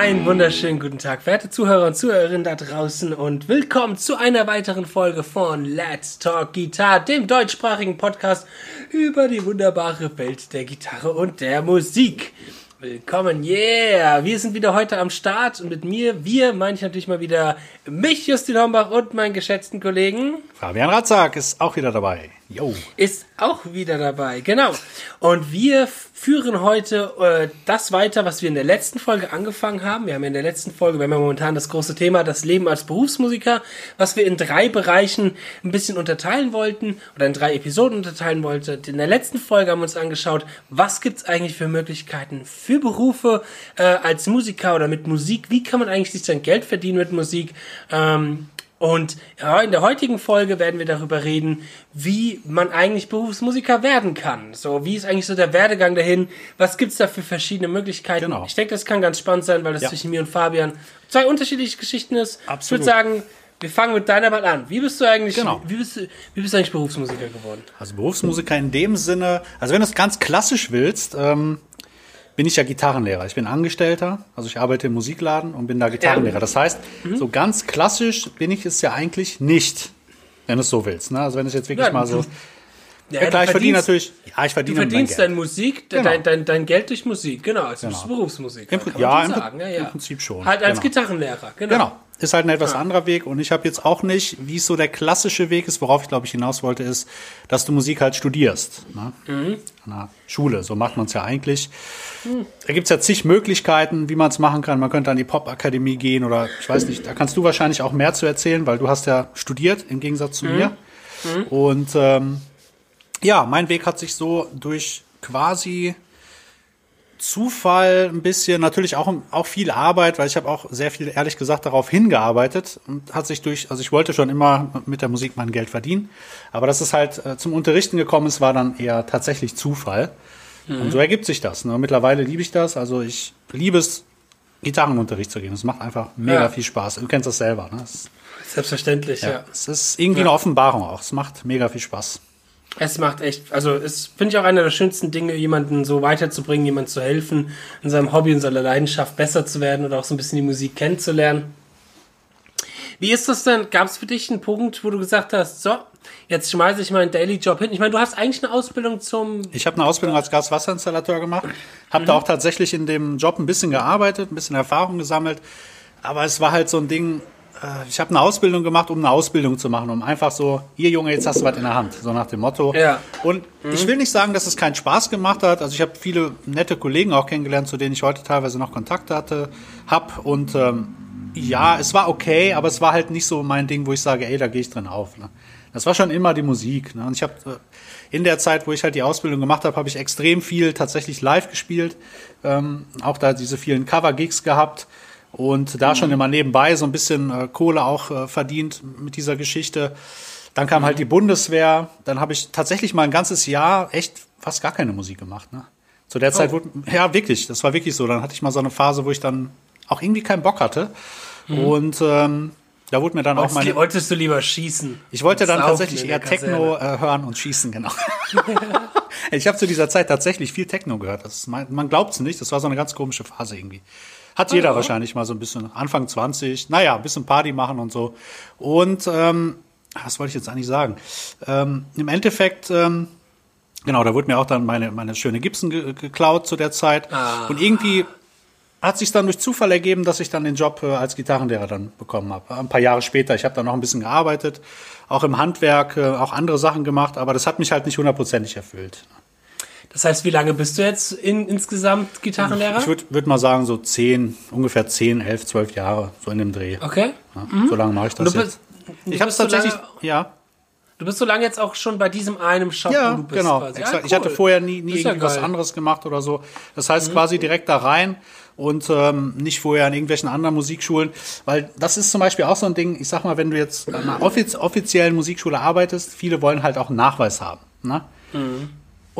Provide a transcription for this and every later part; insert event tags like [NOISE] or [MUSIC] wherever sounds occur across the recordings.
Einen wunderschönen guten Tag, verehrte Zuhörer und Zuhörerinnen da draußen und willkommen zu einer weiteren Folge von Let's Talk Guitar, dem deutschsprachigen Podcast über die wunderbare Welt der Gitarre und der Musik. Willkommen, yeah! Wir sind wieder heute am Start und mit mir, wir meine ich natürlich mal wieder mich, Justin Hombach und meinen geschätzten Kollegen. Fabian Ratzak ist auch wieder dabei. Jo. Ist auch wieder dabei, genau. Und wir führen heute äh, das weiter, was wir in der letzten Folge angefangen haben. Wir haben in der letzten Folge, wir haben ja momentan das große Thema, das Leben als Berufsmusiker, was wir in drei Bereichen ein bisschen unterteilen wollten oder in drei Episoden unterteilen wollten. In der letzten Folge haben wir uns angeschaut, was gibt's eigentlich für Möglichkeiten für Berufe äh, als Musiker oder mit Musik. Wie kann man eigentlich sich sein Geld verdienen mit Musik? Ähm, und in der heutigen Folge werden wir darüber reden, wie man eigentlich Berufsmusiker werden kann. So, wie ist eigentlich so der Werdegang dahin? Was gibt's da für verschiedene Möglichkeiten? Genau. Ich denke, das kann ganz spannend sein, weil das ja. zwischen mir und Fabian zwei unterschiedliche Geschichten ist. Absolut. Ich würde sagen, wir fangen mit deiner mal an. Wie bist du eigentlich, genau. wie bist du, wie bist du eigentlich Berufsmusiker geworden? Also Berufsmusiker in dem Sinne, also wenn du es ganz klassisch willst, ähm, bin ich ja Gitarrenlehrer. Ich bin Angestellter, also ich arbeite im Musikladen und bin da Gitarrenlehrer. Das heißt, mhm. so ganz klassisch bin ich es ja eigentlich nicht, wenn du es so willst. Ne? Also wenn es jetzt wirklich ja, mal so. Ja, ja klar, ich verdiene natürlich. Ja, ich verdiene. Du verdienst deine Musik, genau. dein, dein, dein Geld durch Musik, genau. Also genau. Berufsmusik. Im, ja, im, ja, ja, im Prinzip schon. Halt als genau. Gitarrenlehrer, genau. Genau ist halt ein etwas ja. anderer Weg und ich habe jetzt auch nicht, wie es so der klassische Weg ist, worauf ich glaube ich hinaus wollte, ist, dass du Musik halt studierst. Ne? Mhm. An der Schule, so macht man es ja eigentlich. Mhm. Da gibt's ja zig Möglichkeiten, wie man es machen kann. Man könnte an die Popakademie gehen oder ich weiß nicht, da kannst du wahrscheinlich auch mehr zu erzählen, weil du hast ja studiert im Gegensatz zu mhm. mir. Mhm. Und ähm, ja, mein Weg hat sich so durch quasi Zufall ein bisschen, natürlich auch, auch viel Arbeit, weil ich habe auch sehr viel, ehrlich gesagt, darauf hingearbeitet und hat sich durch, also ich wollte schon immer mit der Musik mein Geld verdienen, aber dass es halt äh, zum Unterrichten gekommen ist, war dann eher tatsächlich Zufall. Mhm. Und so ergibt sich das. Ne? Mittlerweile liebe ich das, also ich liebe es, Gitarrenunterricht zu gehen. Es macht einfach mega ja. viel Spaß. Du kennst das selber. Ne? Das, Selbstverständlich, ja. ja. Es ist irgendwie ja. eine Offenbarung auch. Es macht mega viel Spaß. Es macht echt, also es finde ich auch einer der schönsten Dinge, jemanden so weiterzubringen, jemandem zu helfen, in seinem Hobby, in seiner Leidenschaft besser zu werden oder auch so ein bisschen die Musik kennenzulernen. Wie ist das denn? Gab es für dich einen Punkt, wo du gesagt hast, so, jetzt schmeiße ich meinen Daily Job hin? Ich meine, du hast eigentlich eine Ausbildung zum. Ich habe eine Ausbildung als Gaswasserinstallateur gemacht, habe mhm. da auch tatsächlich in dem Job ein bisschen gearbeitet, ein bisschen Erfahrung gesammelt, aber es war halt so ein Ding, ich habe eine Ausbildung gemacht, um eine Ausbildung zu machen, um einfach so, hier Junge, jetzt hast du was in der Hand, so nach dem Motto. Ja. Und mhm. ich will nicht sagen, dass es keinen Spaß gemacht hat. Also ich habe viele nette Kollegen auch kennengelernt, zu denen ich heute teilweise noch Kontakt hatte, hab und ähm, ja, es war okay, aber es war halt nicht so mein Ding, wo ich sage, ey, da gehe ich drin auf. Ne? Das war schon immer die Musik. Ne? Und ich habe äh, in der Zeit, wo ich halt die Ausbildung gemacht habe, habe ich extrem viel tatsächlich live gespielt. Ähm, auch da diese vielen Cover-Gigs gehabt und da schon immer nebenbei so ein bisschen äh, Kohle auch äh, verdient mit dieser Geschichte. Dann kam halt die Bundeswehr, dann habe ich tatsächlich mal ein ganzes Jahr echt fast gar keine Musik gemacht. Ne? Zu der Zeit oh. wurde, ja wirklich, das war wirklich so. Dann hatte ich mal so eine Phase, wo ich dann auch irgendwie keinen Bock hatte. Mhm. Und ähm, da wurde mir dann wolltest, auch meine. Wolltest du lieber schießen? Ich wollte dann tatsächlich eher Techno äh, hören und schießen, genau. [LAUGHS] ich habe zu dieser Zeit tatsächlich viel Techno gehört. Das, man man glaubt es nicht, das war so eine ganz komische Phase irgendwie. Hat jeder wahrscheinlich mal so ein bisschen, Anfang 20, naja, ein bisschen Party machen und so. Und ähm, was wollte ich jetzt eigentlich sagen? Ähm, Im Endeffekt, ähm, genau, da wurde mir auch dann meine, meine schöne Gibson ge geklaut zu der Zeit. Ah. Und irgendwie hat sich dann durch Zufall ergeben, dass ich dann den Job äh, als Gitarrenlehrer dann bekommen habe. Ein paar Jahre später. Ich habe dann noch ein bisschen gearbeitet, auch im Handwerk, äh, auch andere Sachen gemacht, aber das hat mich halt nicht hundertprozentig erfüllt. Das heißt, wie lange bist du jetzt in, insgesamt Gitarrenlehrer? Ich würde würd mal sagen, so zehn, ungefähr zehn, elf, zwölf Jahre, so in dem Dreh. Okay. Ja, mhm. So lange mache ich das bist, jetzt. Ich habe es tatsächlich, lange, ja. Du bist so lange jetzt auch schon bei diesem einen Shop, ja, wo du bist. Genau, quasi. Ja, cool. Ich hatte vorher nie, nie irgendwie ja anderes gemacht oder so. Das heißt mhm. quasi direkt da rein und ähm, nicht vorher an irgendwelchen anderen Musikschulen, weil das ist zum Beispiel auch so ein Ding, ich sag mal, wenn du jetzt an einer offiz offiziellen Musikschule arbeitest, viele wollen halt auch einen Nachweis haben. Ne? Mhm.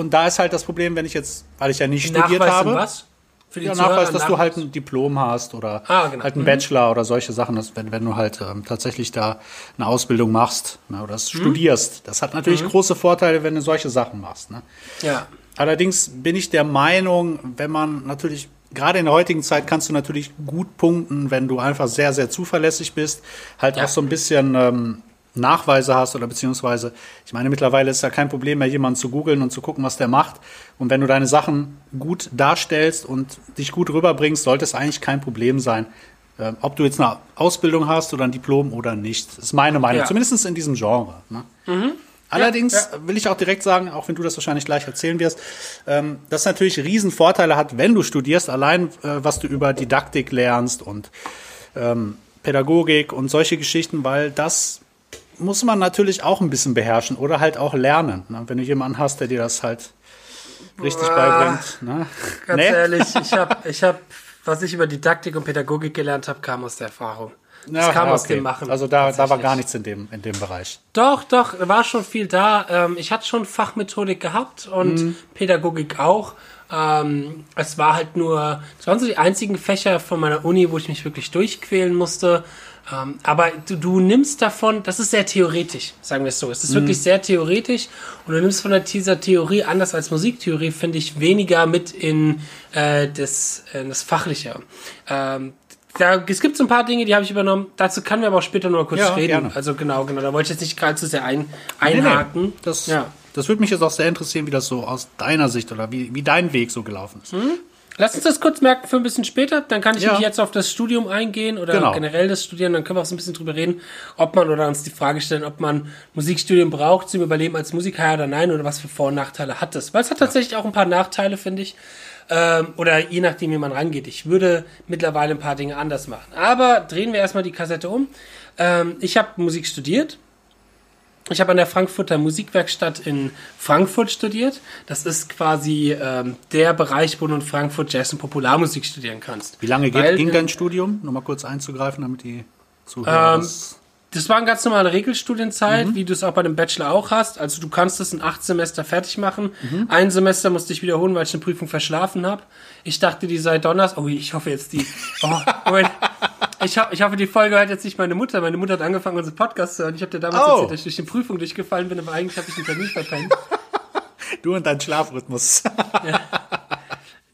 Und da ist halt das Problem, wenn ich jetzt, weil ich ja nicht Nachweis studiert habe. Was? Für die ja, Nachweis, dass Nachweis. du halt ein Diplom hast oder ah, genau. halt einen mhm. Bachelor oder solche Sachen, dass, wenn, wenn du halt ähm, tatsächlich da eine Ausbildung machst ne, oder mhm. studierst. Das hat natürlich mhm. große Vorteile, wenn du solche Sachen machst. Ne? Ja. Allerdings bin ich der Meinung, wenn man natürlich gerade in der heutigen Zeit kannst du natürlich gut punkten, wenn du einfach sehr, sehr zuverlässig bist, halt Ja. auch so ein bisschen ähm, Nachweise hast oder beziehungsweise, ich meine, mittlerweile ist ja kein Problem mehr, jemanden zu googeln und zu gucken, was der macht. Und wenn du deine Sachen gut darstellst und dich gut rüberbringst, sollte es eigentlich kein Problem sein, ähm, ob du jetzt eine Ausbildung hast oder ein Diplom oder nicht. Das ist meine Meinung, Ja. zumindest in diesem Genre. Ne? Allerdings Ja, will ich auch direkt sagen, auch wenn du das wahrscheinlich gleich erzählen wirst, ähm, dass es natürlich riesen Vorteile hat, wenn du studierst, allein äh, was du über Didaktik lernst und ähm, Pädagogik und solche Geschichten, weil das muss man natürlich auch ein bisschen beherrschen oder halt auch lernen. Ne? Wenn du jemanden hast, der dir das halt richtig Ah, beibringt. Ne? Ganz Nee? ehrlich, ich [LAUGHS] habe, ich hab, was ich über Didaktik und Pädagogik gelernt habe, kam aus der Erfahrung. Das Ja, kam ja, aus okay. dem Machen. Also da, da war gar nichts in dem, in dem Bereich. Doch, doch, da war schon viel da. Ähm, ich hatte schon Fachmethodik gehabt und Mhm. Pädagogik auch. Ähm, es war halt nur, es waren so die einzigen Fächer von meiner Uni, wo ich mich wirklich durchquälen musste. Ähm, aber du, du nimmst davon, das ist sehr theoretisch, sagen wir es so. Es ist wirklich sehr theoretisch und du nimmst von der, dieser Theorie, anders als Musiktheorie, finde ich, weniger mit in, äh, das, äh, das Fachliche. Ähm, da, es gibt so ein paar Dinge, die habe ich übernommen. Dazu können wir aber auch später nur kurz Ja, reden. gerne. Also genau, genau. Da wollte ich jetzt nicht gerade zu sehr ein, Nee, nee. einhaken. Das, Ja. das würde mich jetzt auch sehr interessieren, wie das so aus deiner Sicht oder wie, wie dein Weg so gelaufen ist. Lass uns das kurz merken für ein bisschen später. Dann kann ich Ja. mich jetzt auf das Studium eingehen oder Genau. generell das Studieren. Dann können wir auch so ein bisschen drüber reden, ob man oder uns die Frage stellen, ob man Musikstudium braucht zum Überleben als Musiker ja oder nein oder was für Vor- und Nachteile hat es. Weil es hat tatsächlich auch ein paar Nachteile, finde ich. Ähm, oder je nachdem, wie man rangeht. Ich würde mittlerweile ein paar Dinge anders machen. Aber drehen wir erstmal die Kassette um. Ähm, ich habe Musik studiert. Ich habe an der Frankfurter Musikwerkstatt in Frankfurt studiert. Das ist quasi ähm, der Bereich, wo du in Frankfurt Jazz und Popularmusik studieren kannst. Wie lange geht, Weil, ging dein Studium? Nur mal kurz einzugreifen, damit die Zuhörer Ähm, das- war eine ganz normale Regelstudienzeit, wie du es auch bei dem Bachelor auch hast. Also du kannst es in acht Semester fertig machen. Ein Semester musste ich wiederholen, weil ich eine Prüfung verschlafen habe. Ich dachte, die sei Donnerstag. Oh, ich hoffe jetzt die. Oh, Moment. [LAUGHS] Ich, ho ich hoffe, die Folge hört jetzt nicht meine Mutter. Meine Mutter hat angefangen, unseren Podcast zu hören. Ich habe dir damals Oh. erzählt, dass ich durch die Prüfung durchgefallen bin, aber eigentlich habe ich den Termin verpennt. [LAUGHS] Du und dein Schlafrhythmus.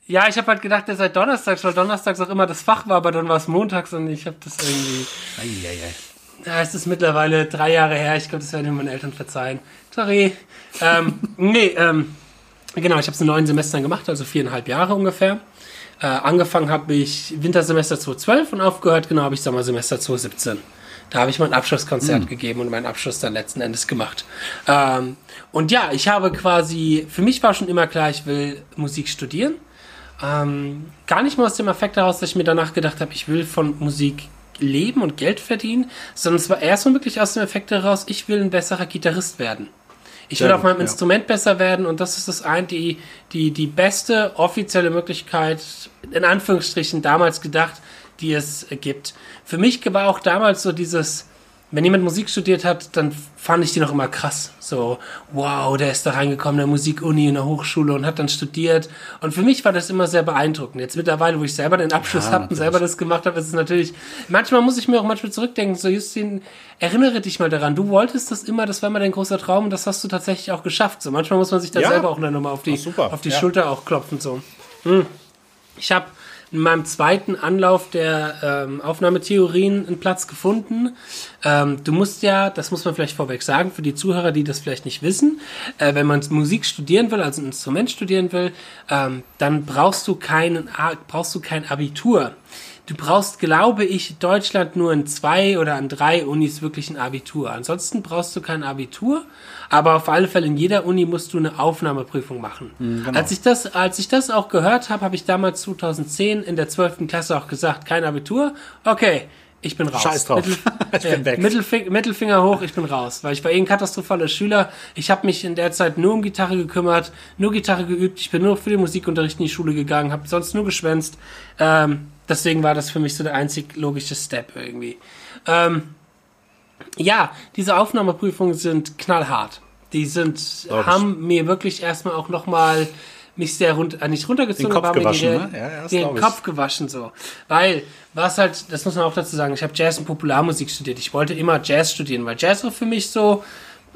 Ja, ich habe halt gedacht, der sei donnerstags, weil donnerstags auch immer das Fach war, aber dann war es montags und ich habe das irgendwie. Eieiei. Ja, es ist mittlerweile drei Jahre her. Ich glaube, das werden mir meine Eltern verzeihen. Sorry. ähm, nee, ähm, genau, ich habe es in neun Semestern gemacht, also viereinhalb Jahre ungefähr. Äh, angefangen habe ich Wintersemester 2012 und aufgehört, genau, habe ich Sommersemester 2017. Da habe ich mein Abschlusskonzert gegeben und meinen Abschluss dann letzten Endes gemacht. Ähm, und ja, ich habe quasi, für mich war schon immer klar, ich will Musik studieren. Ähm, gar nicht mal aus dem Effekt heraus, dass ich mir danach gedacht habe, ich will von Musik leben und Geld verdienen, sondern es war erst mal wirklich aus dem Effekt heraus, ich will ein besserer Gitarrist werden. Ich will auf meinem ja. Instrument besser werden und das ist das ein, die, die, die beste offizielle Möglichkeit, in Anführungsstrichen damals gedacht, die es gibt. Für mich war auch damals so dieses, wenn jemand Musik studiert hat, dann fand ich die noch immer krass. So, wow, der ist da reingekommen, der Musikuni in der Hochschule und hat dann studiert. Und für mich war das immer sehr beeindruckend. Jetzt mittlerweile, wo ich selber den Abschluss Ja, habe und selber das gemacht habe, ist es natürlich, manchmal muss ich mir auch manchmal zurückdenken, so Justin, erinnere dich mal daran, du wolltest das immer, das war immer dein großer Traum und das hast du tatsächlich auch geschafft. So, manchmal muss man sich da Ja. selber auch dann nochmal auf die, Ach, auf die Ja. Schulter auch klopfen, so. Hm. Ich habe in meinem zweiten Anlauf der ähm, Aufnahmetheorien einen Platz gefunden. Ähm, du musst ja, das muss man vielleicht vorweg sagen, für die Zuhörer, die das vielleicht nicht wissen, äh, wenn man Musik studieren will, also ein Instrument studieren will, ähm, dann brauchst du keinen, brauchst du kein Abitur. Du brauchst, glaube ich, Deutschland nur in zwei oder an drei Unis wirklich ein Abitur. Ansonsten brauchst du kein Abitur, aber auf alle Fälle in jeder Uni musst du eine Aufnahmeprüfung machen. genau. Als ich das, als ich das auch gehört habe, habe ich damals 2010 in der 12. Klasse auch gesagt, kein Abitur. Okay, ich bin raus. Scheiß drauf. [LAUGHS] Ich bin weg. Mittelfinger, Mittelfinger hoch, ich bin raus, weil ich war eh ein katastrophaler Schüler. Ich habe mich in der Zeit nur um Gitarre gekümmert, nur Gitarre geübt. Ich bin nur für den Musikunterricht in die Schule gegangen, habe sonst nur geschwänzt. Ähm, deswegen war das für mich so der einzig logische Step irgendwie. Ähm, ja, diese Aufnahmeprüfungen sind knallhart. Die sind, ich. haben mir wirklich erstmal auch nochmal mich sehr runter, äh, nicht runtergezogen, Den Kopf aber mir gewaschen, die- ne? Ja, den. Kopf gewaschen so. Weil, was halt, das muss man auch dazu sagen, ich habe Jazz und Popularmusik studiert. Ich wollte immer Jazz studieren, weil Jazz war für mich so,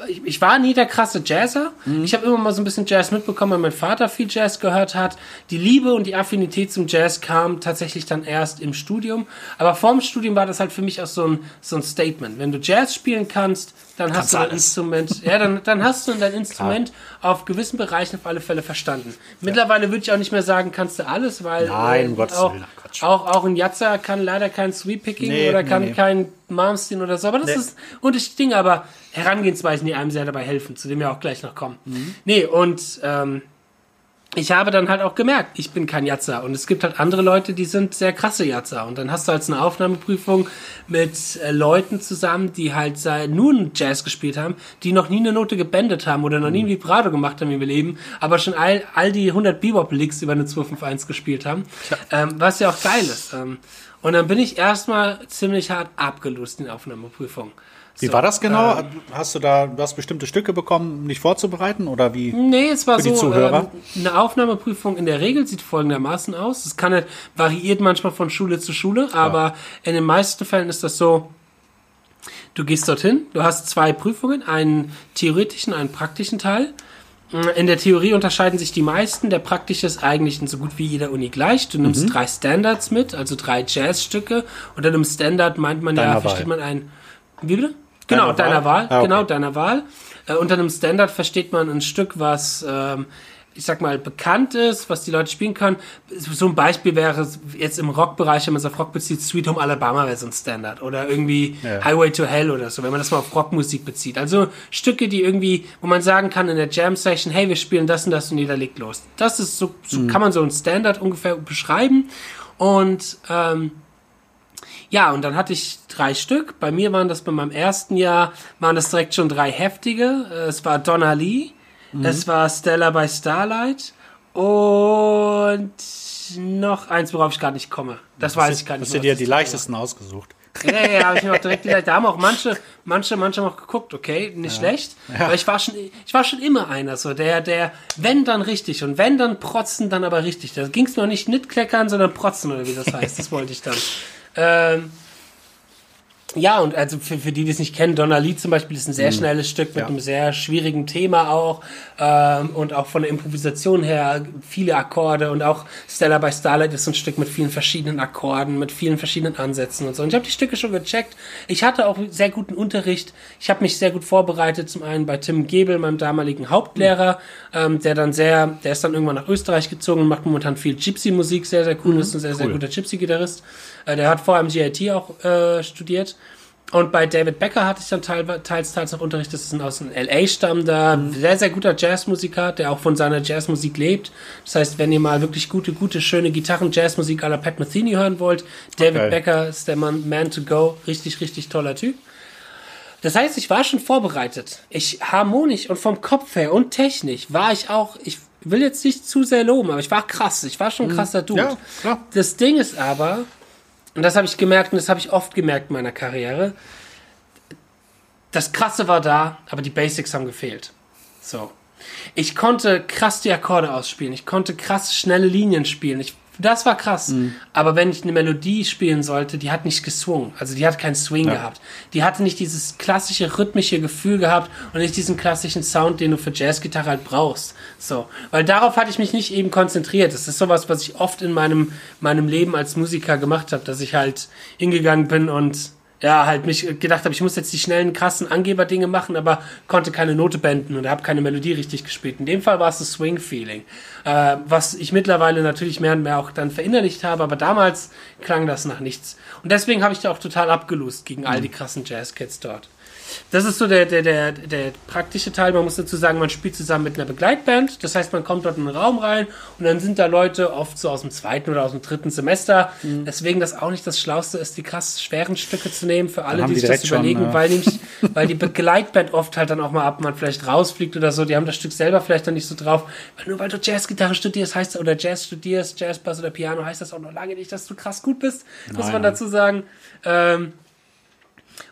ich, ich war nie der krasse Jazzer. Ich habe immer mal so ein bisschen Jazz mitbekommen, weil mein Vater viel Jazz gehört hat. Die Liebe und die Affinität zum Jazz kam tatsächlich dann erst im Studium. Aber vorm Studium war das halt für mich auch so ein, so ein Statement. Wenn du Jazz spielen kannst, dann hast Kannst du dein alles. Instrument, ja, dann, dann hast du dein Instrument [LAUGHS] auf gewissen Bereichen auf alle Fälle verstanden. Mittlerweile würde ich auch nicht mehr sagen, kannst du alles, weil Nein, äh, um Gottes auch, Willen, ach, Quatsch. auch, auch ein Jatzer kann leider kein Sweep Picking Nee, oder nee, kann nee. kein Malmsteen oder so, aber das Nee. ist unterschiedliche Dinge, aber Herangehensweisen, die einem sehr dabei helfen, zu dem wir auch gleich noch kommen. Mhm. Nee, und ähm, ich habe dann halt auch gemerkt, ich bin kein Jatzer. Und es gibt halt andere Leute, die sind sehr krasse Jatzer. Und dann hast du halt eine Aufnahmeprüfung mit äh, Leuten zusammen, die halt sei- nur einen Jazz gespielt haben, die noch nie eine Note gebändet haben oder noch nie ein Vibrato gemacht haben im Leben, aber schon all, all die 100 Bebop-Licks über eine 251 gespielt haben, ähm, was ja auch geil ist. Ähm, und dann bin ich erstmal ziemlich hart abgelust in der Aufnahmeprüfung. Wie So, war das genau? ähm, hast du da, du hast bestimmte Stücke bekommen, um dich vorzubereiten oder wie? Nee, es war Für die so, Zuhörer? ähm, eine Aufnahmeprüfung in der Regel sieht folgendermaßen aus. Es kann halt, variiert manchmal von Schule zu Schule, aber in den meisten Fällen ist das so, du gehst dorthin, du hast zwei Prüfungen, einen theoretischen, einen praktischen Teil. In der Theorie unterscheiden sich die meisten. Der praktische ist eigentlich in so gut wie jeder Uni gleich. Du nimmst Mhm. drei Standards mit, also drei Jazzstücke. Und dann im Standard meint man ja, Deiner versteht Wahl. man ein, wie bitte? Genau, Deiner deiner Wahl? Wahl. Ah, okay. Genau, deiner Wahl. Äh, unter einem Standard versteht man ein Stück, was, ähm, ich sag mal, bekannt ist, was die Leute spielen können. So ein Beispiel wäre jetzt im Rockbereich, wenn man es auf Rock bezieht, Sweet Home Alabama wäre so ein Standard. Oder irgendwie Ja. Highway to Hell oder so, wenn man das mal auf Rockmusik bezieht. Also Stücke, die irgendwie, wo man sagen kann in der Jam-Session, hey, wir spielen das und das und jeder legt los. Das ist so, so kann man so ein Standard ungefähr beschreiben. Und ähm, ja, und dann hatte ich drei Stück. Bei mir waren das bei meinem ersten Jahr, waren das direkt schon drei heftige. Es war Donna Lee, es war Stella by Starlight und noch eins, worauf ich gar nicht komme. Das weiß ich gar nicht. Hast du dir die das war. leichtesten ausgesucht? Ja, ja, ja, habe ich mir auch direkt gedacht. Da haben auch manche, manche, manche haben auch geguckt, okay, nicht schlecht. Ja. Aber ich war schon, ich war schon immer einer, so der, der, wenn dann richtig und wenn dann protzen, dann aber richtig. Da ging es mir auch nicht mitkleckern, sondern protzen oder wie das heißt. Das wollte ich dann. Ähm, ja, und also für, für die, die es nicht kennen, Donna Lee zum Beispiel ist ein sehr schnelles Stück mit Mhm. Ja. einem sehr schwierigen Thema auch ähm, und auch von der Improvisation her viele Akkorde und auch Stella by Starlight ist so ein Stück mit vielen verschiedenen Akkorden, mit vielen verschiedenen Ansätzen und so. Und ich habe die Stücke schon gecheckt. Ich hatte auch sehr guten Unterricht. Ich habe mich sehr gut vorbereitet, zum einen bei Tim Gebel, meinem damaligen Hauptlehrer, ähm, der dann sehr, der ist dann irgendwann nach Österreich gezogen und macht momentan viel Gypsy-Musik, sehr, sehr cool, ist ein sehr, sehr cool. guter Gypsy-Gitarrist. Äh, der hat vorher am GIT auch äh, studiert. Und bei David Becker hatte ich dann teil, teils, teils noch Unterricht. Das ist ein aus dem LA stammender, sehr, sehr guter Jazzmusiker, der auch von seiner Jazzmusik lebt. Das heißt, wenn ihr mal wirklich gute, gute, schöne Gitarren-Jazzmusik à la Pat Metheny hören wollt, David Okay. Becker ist der Mann, Man to Go. Richtig, richtig toller Typ. Das heißt, ich war schon vorbereitet. Ich harmonisch und vom Kopf her und technisch war ich auch, ich will jetzt nicht zu sehr loben, aber ich war krass. Ich war schon ein krasser Dude. Ja, klar. Das Ding ist aber, und das habe ich gemerkt und das habe ich oft gemerkt in meiner Karriere, das Krasse war da, aber die Basics haben gefehlt. So. Ich konnte krass die Akkorde ausspielen. Ich konnte krass schnelle Linien spielen. Ich, das war krass. Aber wenn ich eine Melodie spielen sollte, die hat nicht geswungen. Also die hat keinen Swing Ja. gehabt. Die hatte nicht dieses klassische rhythmische Gefühl gehabt und nicht diesen klassischen Sound, den du für Jazzgitarre halt brauchst. So. Weil darauf hatte ich mich nicht eben konzentriert. Das ist sowas, was ich oft in meinem, meinem Leben als Musiker gemacht habe, dass ich halt hingegangen bin und ja, halt mich gedacht habe, ich muss jetzt die schnellen, krassen Angeberdinge machen, aber konnte keine Note benden und habe keine Melodie richtig gespielt. In dem Fall war es das Swing-Feeling, äh, was ich mittlerweile natürlich mehr und mehr auch dann verinnerlicht habe, aber damals klang das nach nichts. Und deswegen habe ich da auch total abgelust gegen all die krassen Jazz-Kids dort. Das ist so der, der, der, der praktische Teil. Man muss dazu sagen, man spielt zusammen mit einer Begleitband. Das heißt, man kommt dort in einen Raum rein und dann sind da Leute oft so aus dem zweiten oder aus dem dritten Semester. Mhm. Deswegen das auch nicht das Schlauste ist, die krass schweren Stücke zu nehmen für alle, die die sich das direkt schon, überlegen, äh, weil nämlich, [LAUGHS] weil die Begleitband oft halt dann auch mal ab, man vielleicht rausfliegt oder so. Die haben das Stück selber vielleicht dann nicht so drauf. Weil nur weil du Jazzgitarre studierst, heißt oder Jazz studierst, Jazzbass oder Piano, heißt das auch noch lange nicht, dass du krass gut bist. Muss Nein, man nein. dazu sagen. Ähm,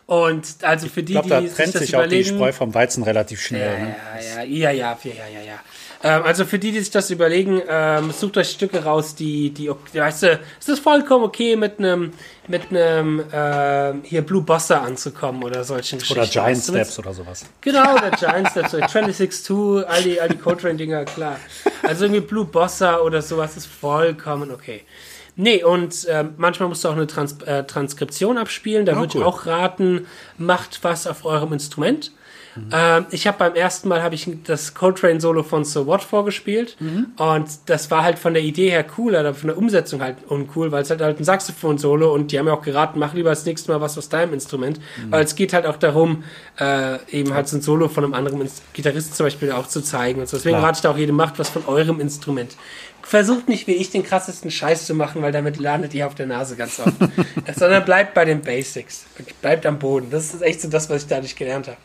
Und also für die, Ich glaube, da die trennt das sich auch die Spreu vom Weizen relativ schnell. ne? ja, ja, ja, ja, ja, ja, ja, ja. Ähm, also für die, die sich das überlegen, ähm, sucht euch Stücke raus, die, die, weißt du, es ist vollkommen okay, mit einem, mit einem, ähm, hier Blue Bossa anzukommen oder solchen Geschichten. Oder Giant Weißt du, Steps oder sowas. Genau, der [LAUGHS] Giant Steps, oder 26-2, all die, all die Coltrane-Dinger, klar. Also irgendwie Blue Bossa oder sowas ist vollkommen okay. Nee, und ähm, manchmal musst du auch eine Trans äh, Transkription abspielen. Da Oh, würde cool. ich auch raten, macht was auf eurem Instrument. Ähm, ich habe beim ersten Mal habe ich das Coltrane Solo von So What vorgespielt und das war halt von der Idee her cool, aber von der Umsetzung halt uncool, weil es halt halt ein Saxophon Solo und die haben ja auch geraten, mach lieber das nächste Mal was aus deinem Instrument, weil es geht halt auch darum, äh, eben halt so ein Solo von einem anderen Ins- Gitarristen zum Beispiel auch zu zeigen und so. Deswegen Klar. rate ich da auch jedem, macht was von eurem Instrument. Versucht nicht wie ich den krassesten Scheiß zu machen, weil damit landet ihr auf der Nase ganz oft. [LAUGHS] Sondern bleibt bei den Basics. Bleibt am Boden. Das ist echt so das, was ich dadurch gelernt habe.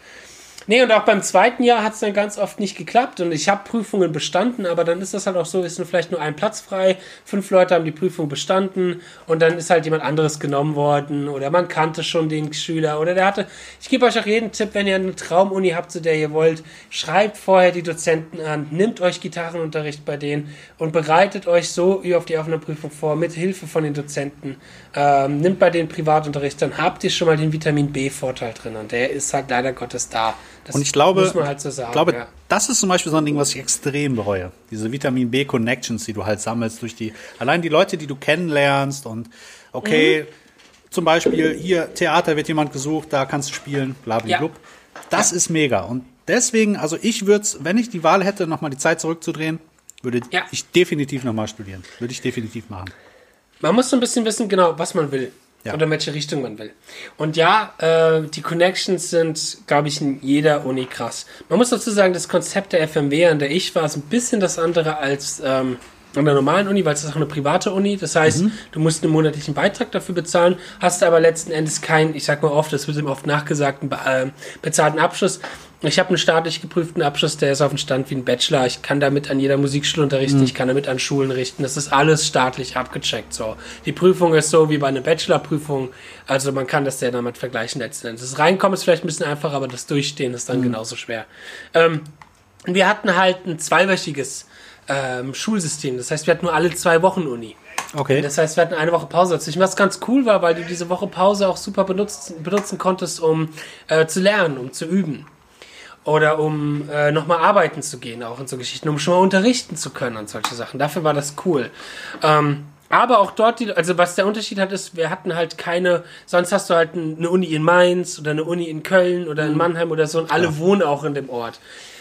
Nee, und auch beim zweiten Jahr hat es dann ganz oft nicht geklappt und ich habe Prüfungen bestanden, aber dann ist das halt auch so, ist vielleicht nur ein Platz frei, fünf Leute haben die Prüfung bestanden und dann ist halt jemand anderes genommen worden oder man kannte schon den Schüler oder der hatte, ich gebe euch auch jeden Tipp, wenn ihr eine Traumuni habt, zu der ihr wollt, schreibt vorher die Dozenten an, nimmt euch Gitarrenunterricht bei denen und bereitet euch so auf die Aufnahmeprüfung vor, mit Hilfe von den Dozenten, ähm, nimmt bei den Privatunterricht, dann habt ihr schon mal den Vitamin B-Vorteil drin und der ist halt leider Gottes da. Das Und ich glaube, muss man halt so sagen. ich glaube ja. das ist zum Beispiel so ein Ding, was ich extrem bereue. Diese Vitamin B Connections, die du halt sammelst durch die, allein die Leute, die du kennenlernst und okay, Mhm. zum Beispiel hier Theater wird jemand gesucht, da kannst du spielen, bla bla Ja. blub. Das ist mega. Und deswegen, also ich würde wenn ich die Wahl hätte, nochmal die Zeit zurückzudrehen, würde Ja. ich definitiv nochmal studieren. Würde ich definitiv machen. Man muss so ein bisschen wissen, genau, was man will. Ja. Oder in welche Richtung man will. Und ja, äh, die Connections sind, glaube ich, in jeder Uni krass. Man muss dazu sagen, das Konzept der FMW, an der ich war, ist ein bisschen das andere als ähm, an der normalen Uni, weil es ist auch eine private Uni. Das heißt, Mhm. du musst einen monatlichen Beitrag dafür bezahlen, hast aber letzten Endes keinen, ich sag mal oft, das wird ihm oft nachgesagt, einen be äh, bezahlten Abschluss. Ich habe einen staatlich geprüften Abschluss, der ist auf dem Stand wie ein Bachelor. Ich kann damit an jeder Musikschule unterrichten, ich kann damit an Schulen richten. Das ist alles staatlich abgecheckt. So. Die Prüfung ist so wie bei einer Bachelorprüfung. Also man kann das ja damit vergleichen letzten Endes. Das Reinkommen ist vielleicht ein bisschen einfacher, aber das Durchstehen ist dann genauso schwer. Ähm, wir hatten halt ein zweiwöchiges ähm, Schulsystem. Das heißt, wir hatten nur alle zwei Wochen Uni. Okay. Das heißt, wir hatten eine Woche Pause dazwischen, was ganz cool war, weil du diese Woche Pause auch super benutzt, benutzen konntest, um äh, zu lernen, um zu üben. Oder um äh, nochmal arbeiten zu gehen, auch in so Geschichten, um schon mal unterrichten zu können und solche Sachen. Dafür war das cool. Ähm, aber auch dort, die, also was der Unterschied hat, ist, wir hatten halt keine, sonst hast du halt eine Uni in Mainz oder eine Uni in Köln oder in Mannheim oder so und alle wohnen auch in dem Ort.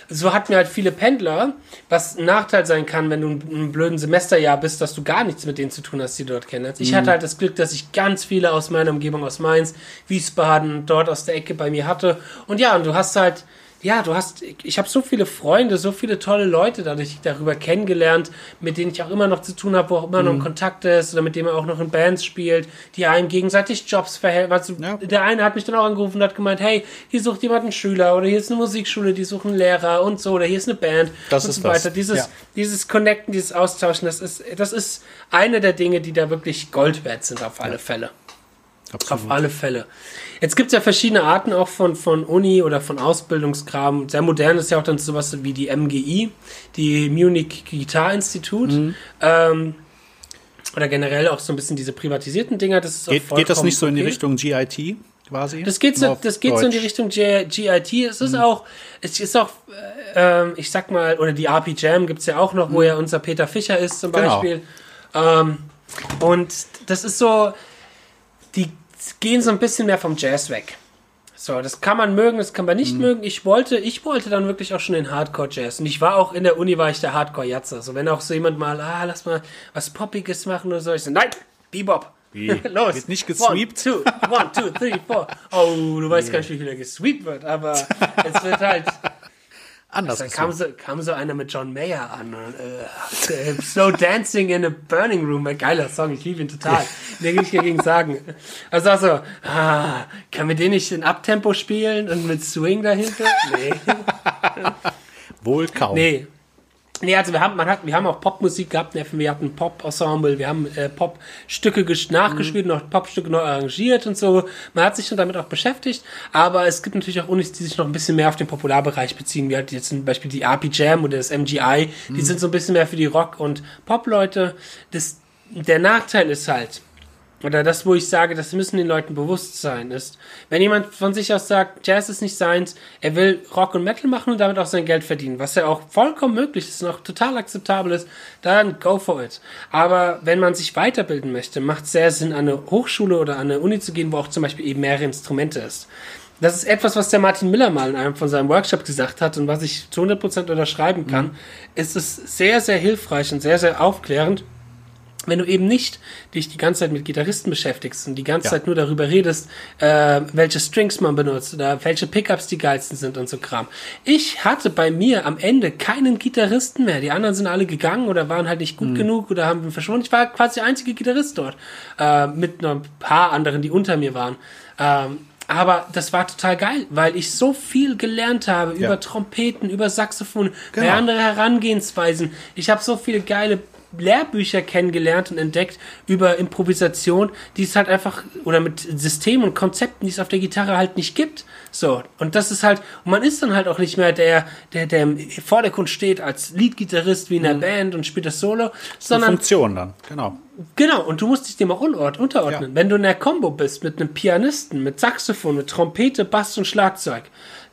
So hatten wir halt viele Pendler, was ein Nachteil sein kann, wenn du in einem blöden Semesterjahr bist, dass du gar nichts mit denen zu tun hast, die du dort kennst. Ich hatte halt das Glück, dass ich ganz viele aus meiner Umgebung, aus Mainz, Wiesbaden, dort aus der Ecke bei mir hatte. Und ja, und du hast halt, ja, du hast, ich habe so viele Freunde, so viele tolle Leute dadurch darüber kennengelernt, mit denen ich auch immer noch zu tun habe, wo auch immer noch ein Kontakt ist oder mit dem man auch noch in Bands spielt, die einem gegenseitig Jobs verhelfen. Also Ja. der eine hat mich dann auch angerufen und hat gemeint, hey, hier sucht jemand einen Schüler oder hier ist eine Musikschule, die suchen einen Lehrer und so oder hier ist eine Band Das und ist so weiter. Dieses, Ja. dieses Connecten, dieses Austauschen, das ist, das ist eine der Dinge, die da wirklich Gold wert sind auf alle Fälle. Auf alle Fälle. Jetzt gibt es ja verschiedene Arten auch von, von Uni oder von Ausbildungskram. Sehr modern ist ja auch dann sowas wie die MGI, die Munich Guitar Institut. Mhm. Ähm, oder generell auch so ein bisschen diese privatisierten Dinger. Das Geht, geht das nicht so in die okay. Richtung GIT quasi? Das geht so, das geht so in die. Richtung G GIT. Es ist auch, es ist auch, äh, ich sag mal, oder die RP Jam gibt's ja auch noch, wo ja unser Peter Fischer ist zum Genau. Beispiel. Ähm, und das ist so, die gehen so ein bisschen mehr vom Jazz weg. So, das kann man mögen, das kann man nicht mögen. Ich wollte, ich wollte dann wirklich auch schon den Hardcore Jazz. Und ich war auch in der Uni, war ich der Hardcore Jatzer. So, wenn auch so jemand mal, ah, lass mal was Poppiges machen oder so. Ich so, nein, Bebop. Wie? [LAUGHS] Los. Wird nicht One, gesweept? two, one, two, three, four. Oh, du weißt gar [LAUGHS] nicht, wie viel er gesweept wird, aber es wird halt. [LAUGHS] Anders gesagt. kam so, kam so einer mit John Mayer an. Und, äh, [LAUGHS] Slow Dancing in a Burning Room. Ein geiler Song, ich liebe ihn total. Den will ich dagegen sagen. Also auch so, ah, kann wir den nicht in Abtempo spielen und mit Swing dahinter? Nee. [LAUGHS] Wohl kaum. Nee. Nee, also wir haben, man hat, wir haben auch Popmusik gehabt, wir hatten ein Pop-Ensemble, wir haben äh, Pop-Stücke nachgespielt, mhm. noch Pop-Stücke neu arrangiert und so. Man hat sich schon damit auch beschäftigt, aber es gibt natürlich auch Unis, die sich noch ein bisschen mehr auf den Popularbereich beziehen, wie halt jetzt zum Beispiel die RP Jam oder das MGI, mhm. die sind so ein bisschen mehr für die Rock- und Pop-Leute. Das, der Nachteil ist halt, oder das, wo ich sage, das müssen den Leuten bewusst sein, ist, wenn jemand von sich aus sagt, Jazz ist nicht seins, er will Rock und Metal machen und damit auch sein Geld verdienen, was ja auch vollkommen möglich ist und auch total akzeptabel ist, dann go for it. Aber wenn man sich weiterbilden möchte, macht es sehr Sinn, an eine Hochschule oder an eine Uni zu gehen, wo auch zum Beispiel eben mehrere Instrumente ist. Das ist etwas, was der Martin Miller mal in einem von seinem Workshop gesagt hat und was ich zu 100% unterschreiben kann. Mhm. Es ist sehr, sehr hilfreich und sehr, sehr aufklärend wenn du eben nicht dich die ganze Zeit mit Gitarristen beschäftigst und die ganze ja. Zeit nur darüber redest, äh, welche Strings man benutzt oder welche Pickups die geilsten sind und so Kram. Ich hatte bei mir am Ende keinen Gitarristen mehr. Die anderen sind alle gegangen oder waren halt nicht gut mhm. genug oder haben verschwunden. Ich war quasi der einzige Gitarrist dort äh, mit noch ein paar anderen, die unter mir waren. Ähm, aber das war total geil, weil ich so viel gelernt habe ja. über Trompeten, über Saxophon, genau. andere Herangehensweisen. Ich habe so viele geile Lehrbücher kennengelernt und entdeckt über Improvisation, die es halt einfach, oder mit Systemen und Konzepten, die es auf der Gitarre halt nicht gibt. So. Und das ist halt, und man ist dann halt auch nicht mehr der, der, der im Vordergrund steht als Leadgitarrist wie in der mhm. Band und spielt das Solo, sondern. Eine Funktion dann, genau. Genau, und du musst dich dem auch unterordnen. Ja. Wenn du in der Combo bist mit einem Pianisten, mit Saxophon, mit Trompete, Bass und Schlagzeug,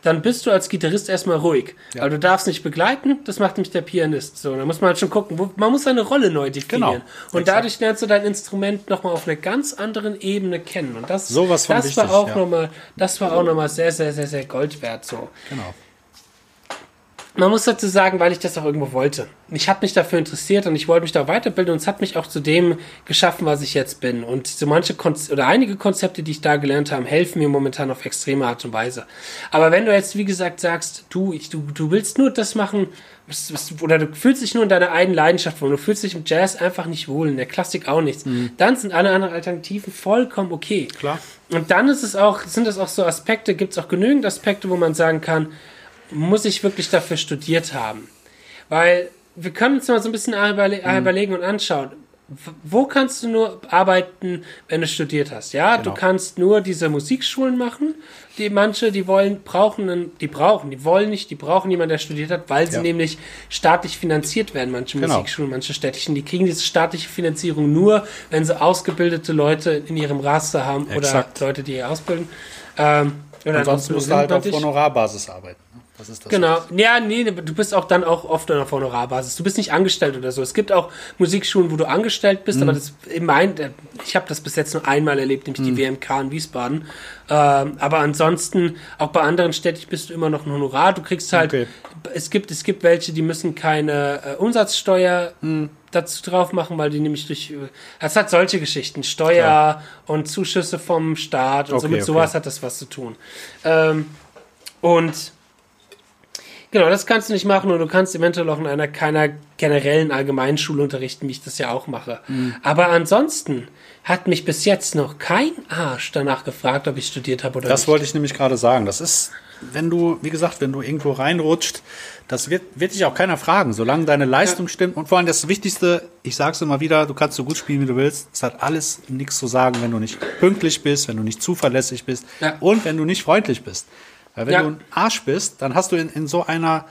dann bist du als Gitarrist erstmal ruhig. Ja. Weil du darfst nicht begleiten, das macht nämlich der Pianist. So, da muss man halt schon gucken, wo, man muss seine Rolle neu definieren. Genau. Und Exakt. dadurch lernst du dein Instrument nochmal auf einer ganz anderen Ebene kennen. Und das, Sowas das wichtig, war auch ja. nochmal, das war auch nochmal sehr, sehr, sehr, sehr Gold wert. So. Genau man muss dazu sagen, weil ich das auch irgendwo wollte. Ich habe mich dafür interessiert und ich wollte mich da weiterbilden und es hat mich auch zu dem geschaffen, was ich jetzt bin. Und so manche Konz oder einige Konzepte, die ich da gelernt habe, helfen mir momentan auf extreme Art und Weise. Aber wenn du jetzt, wie gesagt, sagst, du, ich, du, du willst nur das machen, was, was, oder du fühlst dich nur in deiner eigenen Leidenschaft wohl, du fühlst dich im Jazz einfach nicht wohl, in der Klassik auch nichts, mhm. dann sind alle anderen Alternativen vollkommen okay. Klar. Und dann ist es auch, sind es auch so Aspekte, gibt es auch genügend Aspekte, wo man sagen kann, muss ich wirklich dafür studiert haben? Weil wir können uns mal so ein bisschen mhm. überlegen und anschauen. Wo kannst du nur arbeiten, wenn du studiert hast? Ja, genau. du kannst nur diese Musikschulen machen. Die manche, die wollen, brauchen, die brauchen, die wollen nicht, die brauchen jemanden, der studiert hat, weil sie ja. nämlich staatlich finanziert werden. Manche genau. Musikschulen, manche städtischen, die kriegen diese staatliche Finanzierung nur, wenn sie ausgebildete Leute in ihrem Raster haben Exakt. oder Leute, die ihr ausbilden. Ähm, Ansonsten musst du halt auf Honorarbasis arbeiten. Das ist das. Genau. Ja, nee, du bist auch dann auch oft auf Honorarbasis. Du bist nicht angestellt oder so. Es gibt auch Musikschulen, wo du angestellt bist, mhm. aber das in mein, ich habe das bis jetzt nur einmal erlebt, nämlich mhm. die WMK in Wiesbaden. Ähm, aber ansonsten, auch bei anderen Städten bist du immer noch ein Honorar. Du kriegst halt, okay. es gibt, es gibt welche, die müssen keine äh, Umsatzsteuer mhm dazu drauf machen, weil die nämlich durch, es hat solche Geschichten, Steuer Klar. und Zuschüsse vom Staat und okay, so mit okay. sowas hat das was zu tun. Ähm, und Genau, das kannst du nicht machen und du kannst eventuell auch in einer keiner generellen Allgemeinschule unterrichten, wie ich das ja auch mache. Mhm. Aber ansonsten hat mich bis jetzt noch kein Arsch danach gefragt, ob ich studiert habe oder das nicht. Das wollte ich nämlich gerade sagen. Das ist, wenn du, wie gesagt, wenn du irgendwo reinrutscht, das wird, wird dich auch keiner fragen, solange deine Leistung ja. stimmt. Und vor allem das Wichtigste, ich sag's immer wieder, du kannst so gut spielen, wie du willst. Es hat alles nichts zu sagen, wenn du nicht pünktlich bist, wenn du nicht zuverlässig bist ja. und wenn du nicht freundlich bist. Weil wenn ja. du ein Arsch bist, dann hast du in, in so einer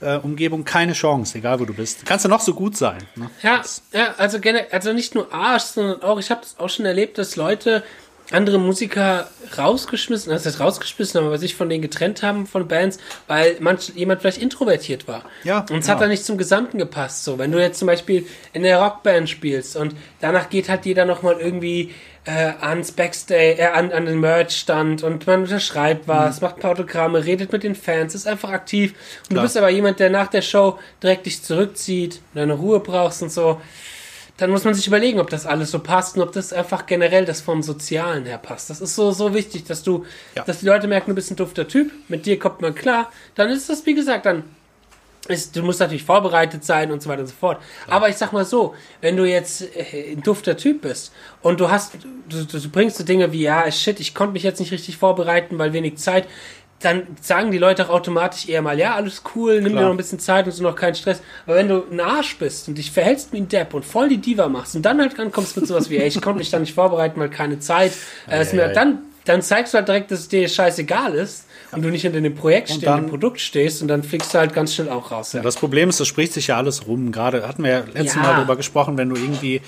äh, Umgebung keine Chance, egal wo du bist. Kannst du noch so gut sein. Ne? Ja, ja, also also nicht nur Arsch, sondern auch, ich habe das auch schon erlebt, dass Leute andere Musiker rausgeschmissen, das heißt rausgeschmissen haben, aber sich von denen getrennt haben von Bands, weil manch, jemand vielleicht introvertiert war. Ja. Und es genau. hat dann nicht zum Gesamten gepasst. So, wenn du jetzt zum Beispiel in der Rockband spielst und danach geht halt jeder nochmal irgendwie äh, ans Backstage, äh, an, an den Merch-Stand und man unterschreibt was, mhm. macht Autogramme, redet mit den Fans, ist einfach aktiv. Und Klar. du bist aber jemand, der nach der Show direkt dich zurückzieht, deine Ruhe brauchst und so. Dann muss man sich überlegen, ob das alles so passt und ob das einfach generell das vom Sozialen her passt. Das ist so, so wichtig, dass du, ja. dass die Leute merken, du bist ein dufter Typ, mit dir kommt man klar. Dann ist das, wie gesagt, dann ist, du musst natürlich vorbereitet sein und so weiter und so fort. Ja. Aber ich sag mal so, wenn du jetzt äh, ein dufter Typ bist und du hast, du, du, du bringst so Dinge wie, ja, shit, ich konnte mich jetzt nicht richtig vorbereiten, weil wenig Zeit, dann sagen die Leute auch automatisch eher mal, ja, alles cool, nimm dir Klar. noch ein bisschen Zeit und so noch keinen Stress. Aber wenn du ein Arsch bist und dich verhältst wie ein Depp und voll die Diva machst und dann halt ankommst mit sowas wie, ey, ich konnte mich da nicht vorbereiten, weil keine Zeit, äh, ist mir, ei. dann, dann zeigst du halt direkt, dass es dir scheißegal ist und du nicht hinter dem Projekt stehst, dem Produkt stehst und dann fliegst du halt ganz schnell auch raus. Ja. Das Problem ist, das spricht sich ja alles rum. Gerade hatten wir ja letztes Ja. Mal darüber gesprochen, wenn du irgendwie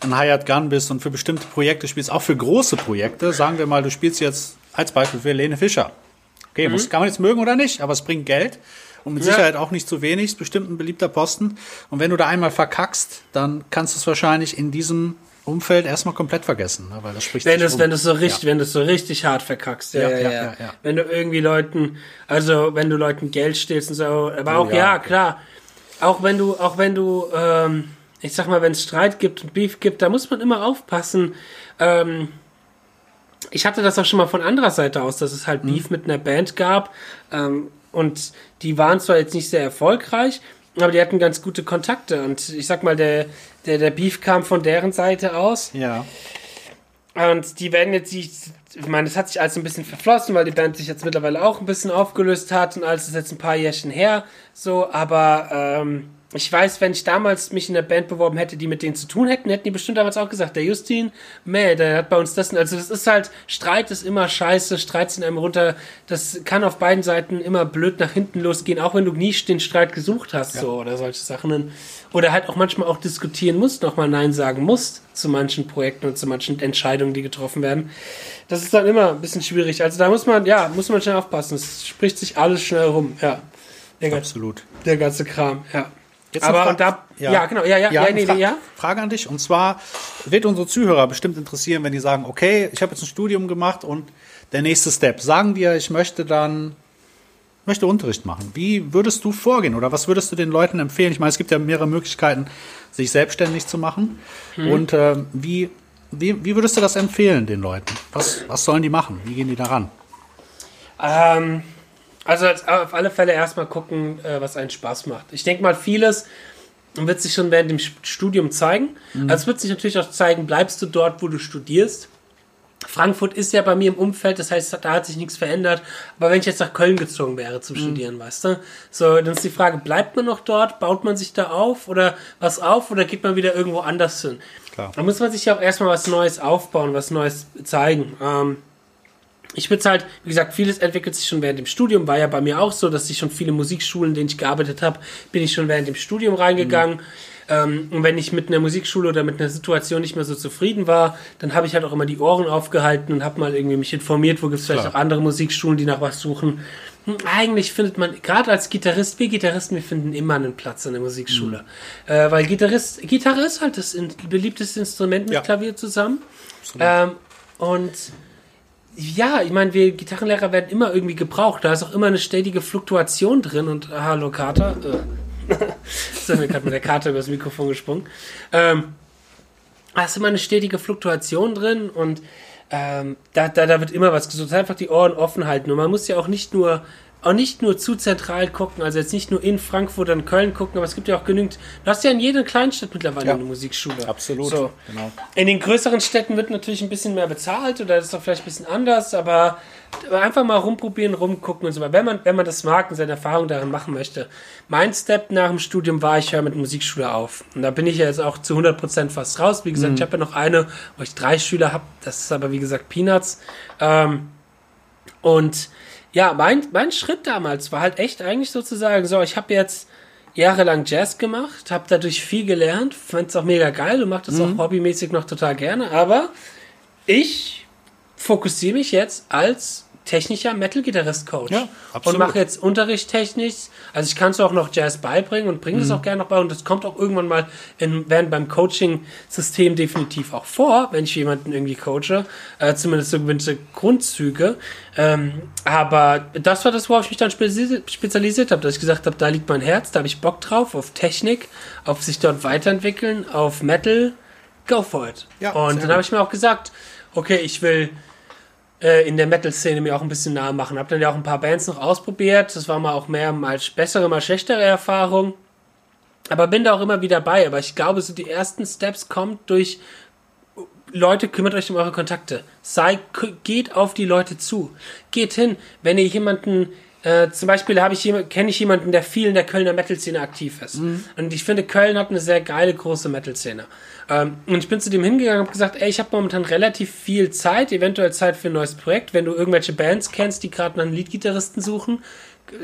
ein Hired Gun bist und für bestimmte Projekte spielst, auch für große Projekte, sagen wir mal, du spielst jetzt als Beispiel für Lene Fischer. Okay, muss, kann man jetzt mögen oder nicht, aber es bringt Geld und mit Mhm. Ja. Sicherheit auch nicht zu wenig, ist bestimmt ein beliebter Posten. Und wenn du da einmal verkackst, dann kannst du es wahrscheinlich in diesem Umfeld erstmal komplett vergessen, ne, weil das spricht Wenn es, wenn es so richtig, wenn du es so richtig hart verkackst, ja, Ja, ja, ja, ja, ja, ja. Wenn du irgendwie Leuten, also wenn du Leuten Geld stehlst und so, aber auch Oh, ja, ja, klar, auch wenn du, auch wenn du, ähm, ich sag mal, wenn es Streit gibt und Beef gibt, da muss man immer aufpassen. Ähm, ich hatte das auch schon mal von anderer Seite aus, dass es halt Mhm. Beef mit einer Band gab ähm, und die waren zwar jetzt nicht sehr erfolgreich, aber die hatten ganz gute Kontakte und ich sag mal, der, der, der Beef kam von deren Seite aus. ja. Und die werden jetzt, die, ich meine, es hat sich alles ein bisschen verflossen, weil die Band sich jetzt mittlerweile auch ein bisschen aufgelöst hat und alles ist jetzt ein paar Jährchen her, so, aber ähm, ich weiß, wenn ich damals mich in der Band beworben hätte, die mit denen zu tun hätten, hätten die bestimmt damals auch gesagt, der Justin, meh, der hat bei uns das, also das ist halt, Streit ist immer scheiße, Streit sind einem runter, das kann auf beiden Seiten immer blöd nach hinten losgehen, auch wenn du nie den Streit gesucht hast, so, oder solche Sachen. Oder halt auch manchmal auch diskutieren musst, nochmal Nein sagen musst zu manchen Projekten und zu manchen Entscheidungen, die getroffen werden. Das ist dann immer ein bisschen schwierig. Also da muss man, ja, muss man schnell aufpassen. Es spricht sich alles schnell rum, ja. Der, ganze, Absolut. der ganze Kram, ja. Jetzt Aber da, ja. genau, ja, ja, ja, eine nee, Fra ja. Frage an dich. Und zwar wird unsere Zuhörer bestimmt interessieren, wenn die sagen, okay, ich habe jetzt ein Studium gemacht und der nächste Step. Sagen wir, ich möchte dann, möchte Unterricht machen. Wie würdest du vorgehen oder was würdest du den Leuten empfehlen? Ich meine, es gibt ja mehrere Möglichkeiten, sich selbstständig zu machen. Mhm. Und äh, wie, wie, wie würdest du das empfehlen den Leuten? Was, was sollen die machen? Wie gehen die daran? Ähm, also als, auf alle Fälle erstmal gucken, äh, was einen Spaß macht. Ich denke mal, vieles wird sich schon während dem Studium zeigen. Also es wird sich natürlich auch zeigen, bleibst du dort, wo du studierst. Frankfurt ist ja bei mir im Umfeld, das heißt, da hat sich nichts verändert. Aber wenn ich jetzt nach Köln gezogen wäre zum Studieren, weißt du, so, dann ist die Frage, bleibt man noch dort, baut man sich da auf oder was auf oder geht man wieder irgendwo anders hin? Klar. Da muss man sich ja auch erstmal was Neues aufbauen, was Neues zeigen. Ähm, ich würde halt, wie gesagt, vieles entwickelt sich schon während dem Studium, war ja bei mir auch so, dass ich schon viele Musikschulen, in denen ich gearbeitet habe, bin ich schon während dem Studium reingegangen. Ähm, und wenn ich mit einer Musikschule oder mit einer Situation nicht mehr so zufrieden war, dann habe ich halt auch immer die Ohren aufgehalten und habe mal irgendwie mich informiert, wo gibt es vielleicht auch andere Musikschulen, die nach was suchen. Hm, Eigentlich findet man, gerade als Gitarrist, wir Gitarristen, wir finden immer einen Platz in der Musikschule. Äh, weil Gitarrist, Gitarre ist halt das in, beliebteste Instrument mit Ja. Klavier zusammen. Ähm, und ja, ich meine, wir Gitarrenlehrer werden immer irgendwie gebraucht. Da ist auch immer eine stetige Fluktuation drin. Und ah, hallo Kater. Äh. [LAUGHS] so, mir gerade mit der Karte übers Mikrofon gesprungen. Ähm, da ist immer eine stetige Fluktuation drin und ähm, da, da, da wird immer was gesucht. Einfach die Ohren offen halten. Und man muss ja auch nicht nur auch nicht nur zu zentral gucken, also jetzt nicht nur in Frankfurt und Köln gucken, aber es gibt ja auch genügend. Du hast ja in jeder Kleinstadt mittlerweile Ja. eine Musikschule. Absolut. So. Genau. In den größeren Städten wird natürlich ein bisschen mehr bezahlt oder das ist doch vielleicht ein bisschen anders, aber einfach mal rumprobieren, rumgucken und so weiter. Wenn man, wenn man das mag und seine Erfahrung darin machen möchte. Mein Step nach dem Studium war, ich höre mit Musikschule auf. Und da bin ich ja jetzt auch zu 100% fast raus. Wie gesagt, ich habe ja noch eine, wo ich drei Schüler habe. Das ist aber, wie gesagt, Peanuts. Ähm, und ja, mein, mein Schritt damals war halt echt eigentlich sozusagen so, ich habe jetzt jahrelang Jazz gemacht, habe dadurch viel gelernt, fand es auch mega geil und mache das auch hobbymäßig noch total gerne, aber ich fokussiere mich jetzt als technischer Metal-Gitarrist-Coach. Ja, und mache jetzt Unterricht technisch. Also ich kann es auch noch Jazz beibringen und bringe das auch gerne noch bei. Und das kommt auch irgendwann mal in, während beim Coaching-System definitiv auch vor, wenn ich jemanden irgendwie coache, äh, zumindest so gewisse Grundzüge. Ähm, aber das war das, worauf ich mich dann spezi spezialisiert habe, dass ich gesagt habe, da liegt mein Herz, da habe ich Bock drauf, auf Technik, auf sich dort weiterentwickeln, auf Metal, go for it. Ja, und dann habe ich mir auch gesagt, okay, ich will in der Metal-Szene mir auch ein bisschen nahe machen. Hab dann ja auch ein paar Bands noch ausprobiert. Das war mal auch mehr mal bessere, mal schlechtere Erfahrung. Aber bin da auch immer wieder bei. Aber ich glaube, so die ersten Steps kommt durch Leute, kümmert euch um eure Kontakte. Sei, geht auf die Leute zu. Geht hin. Wenn ihr jemanden, äh, zum Beispiel habe ich kenne ich jemanden, der viel in der Kölner Metal-Szene aktiv ist. Mhm. Und ich finde, Köln hat eine sehr geile, große Metal-Szene. Ähm, und ich bin zu dem hingegangen und habe gesagt, ey, ich habe momentan relativ viel Zeit, eventuell Zeit für ein neues Projekt. Wenn du irgendwelche Bands kennst, die gerade einen Leadgitarristen suchen,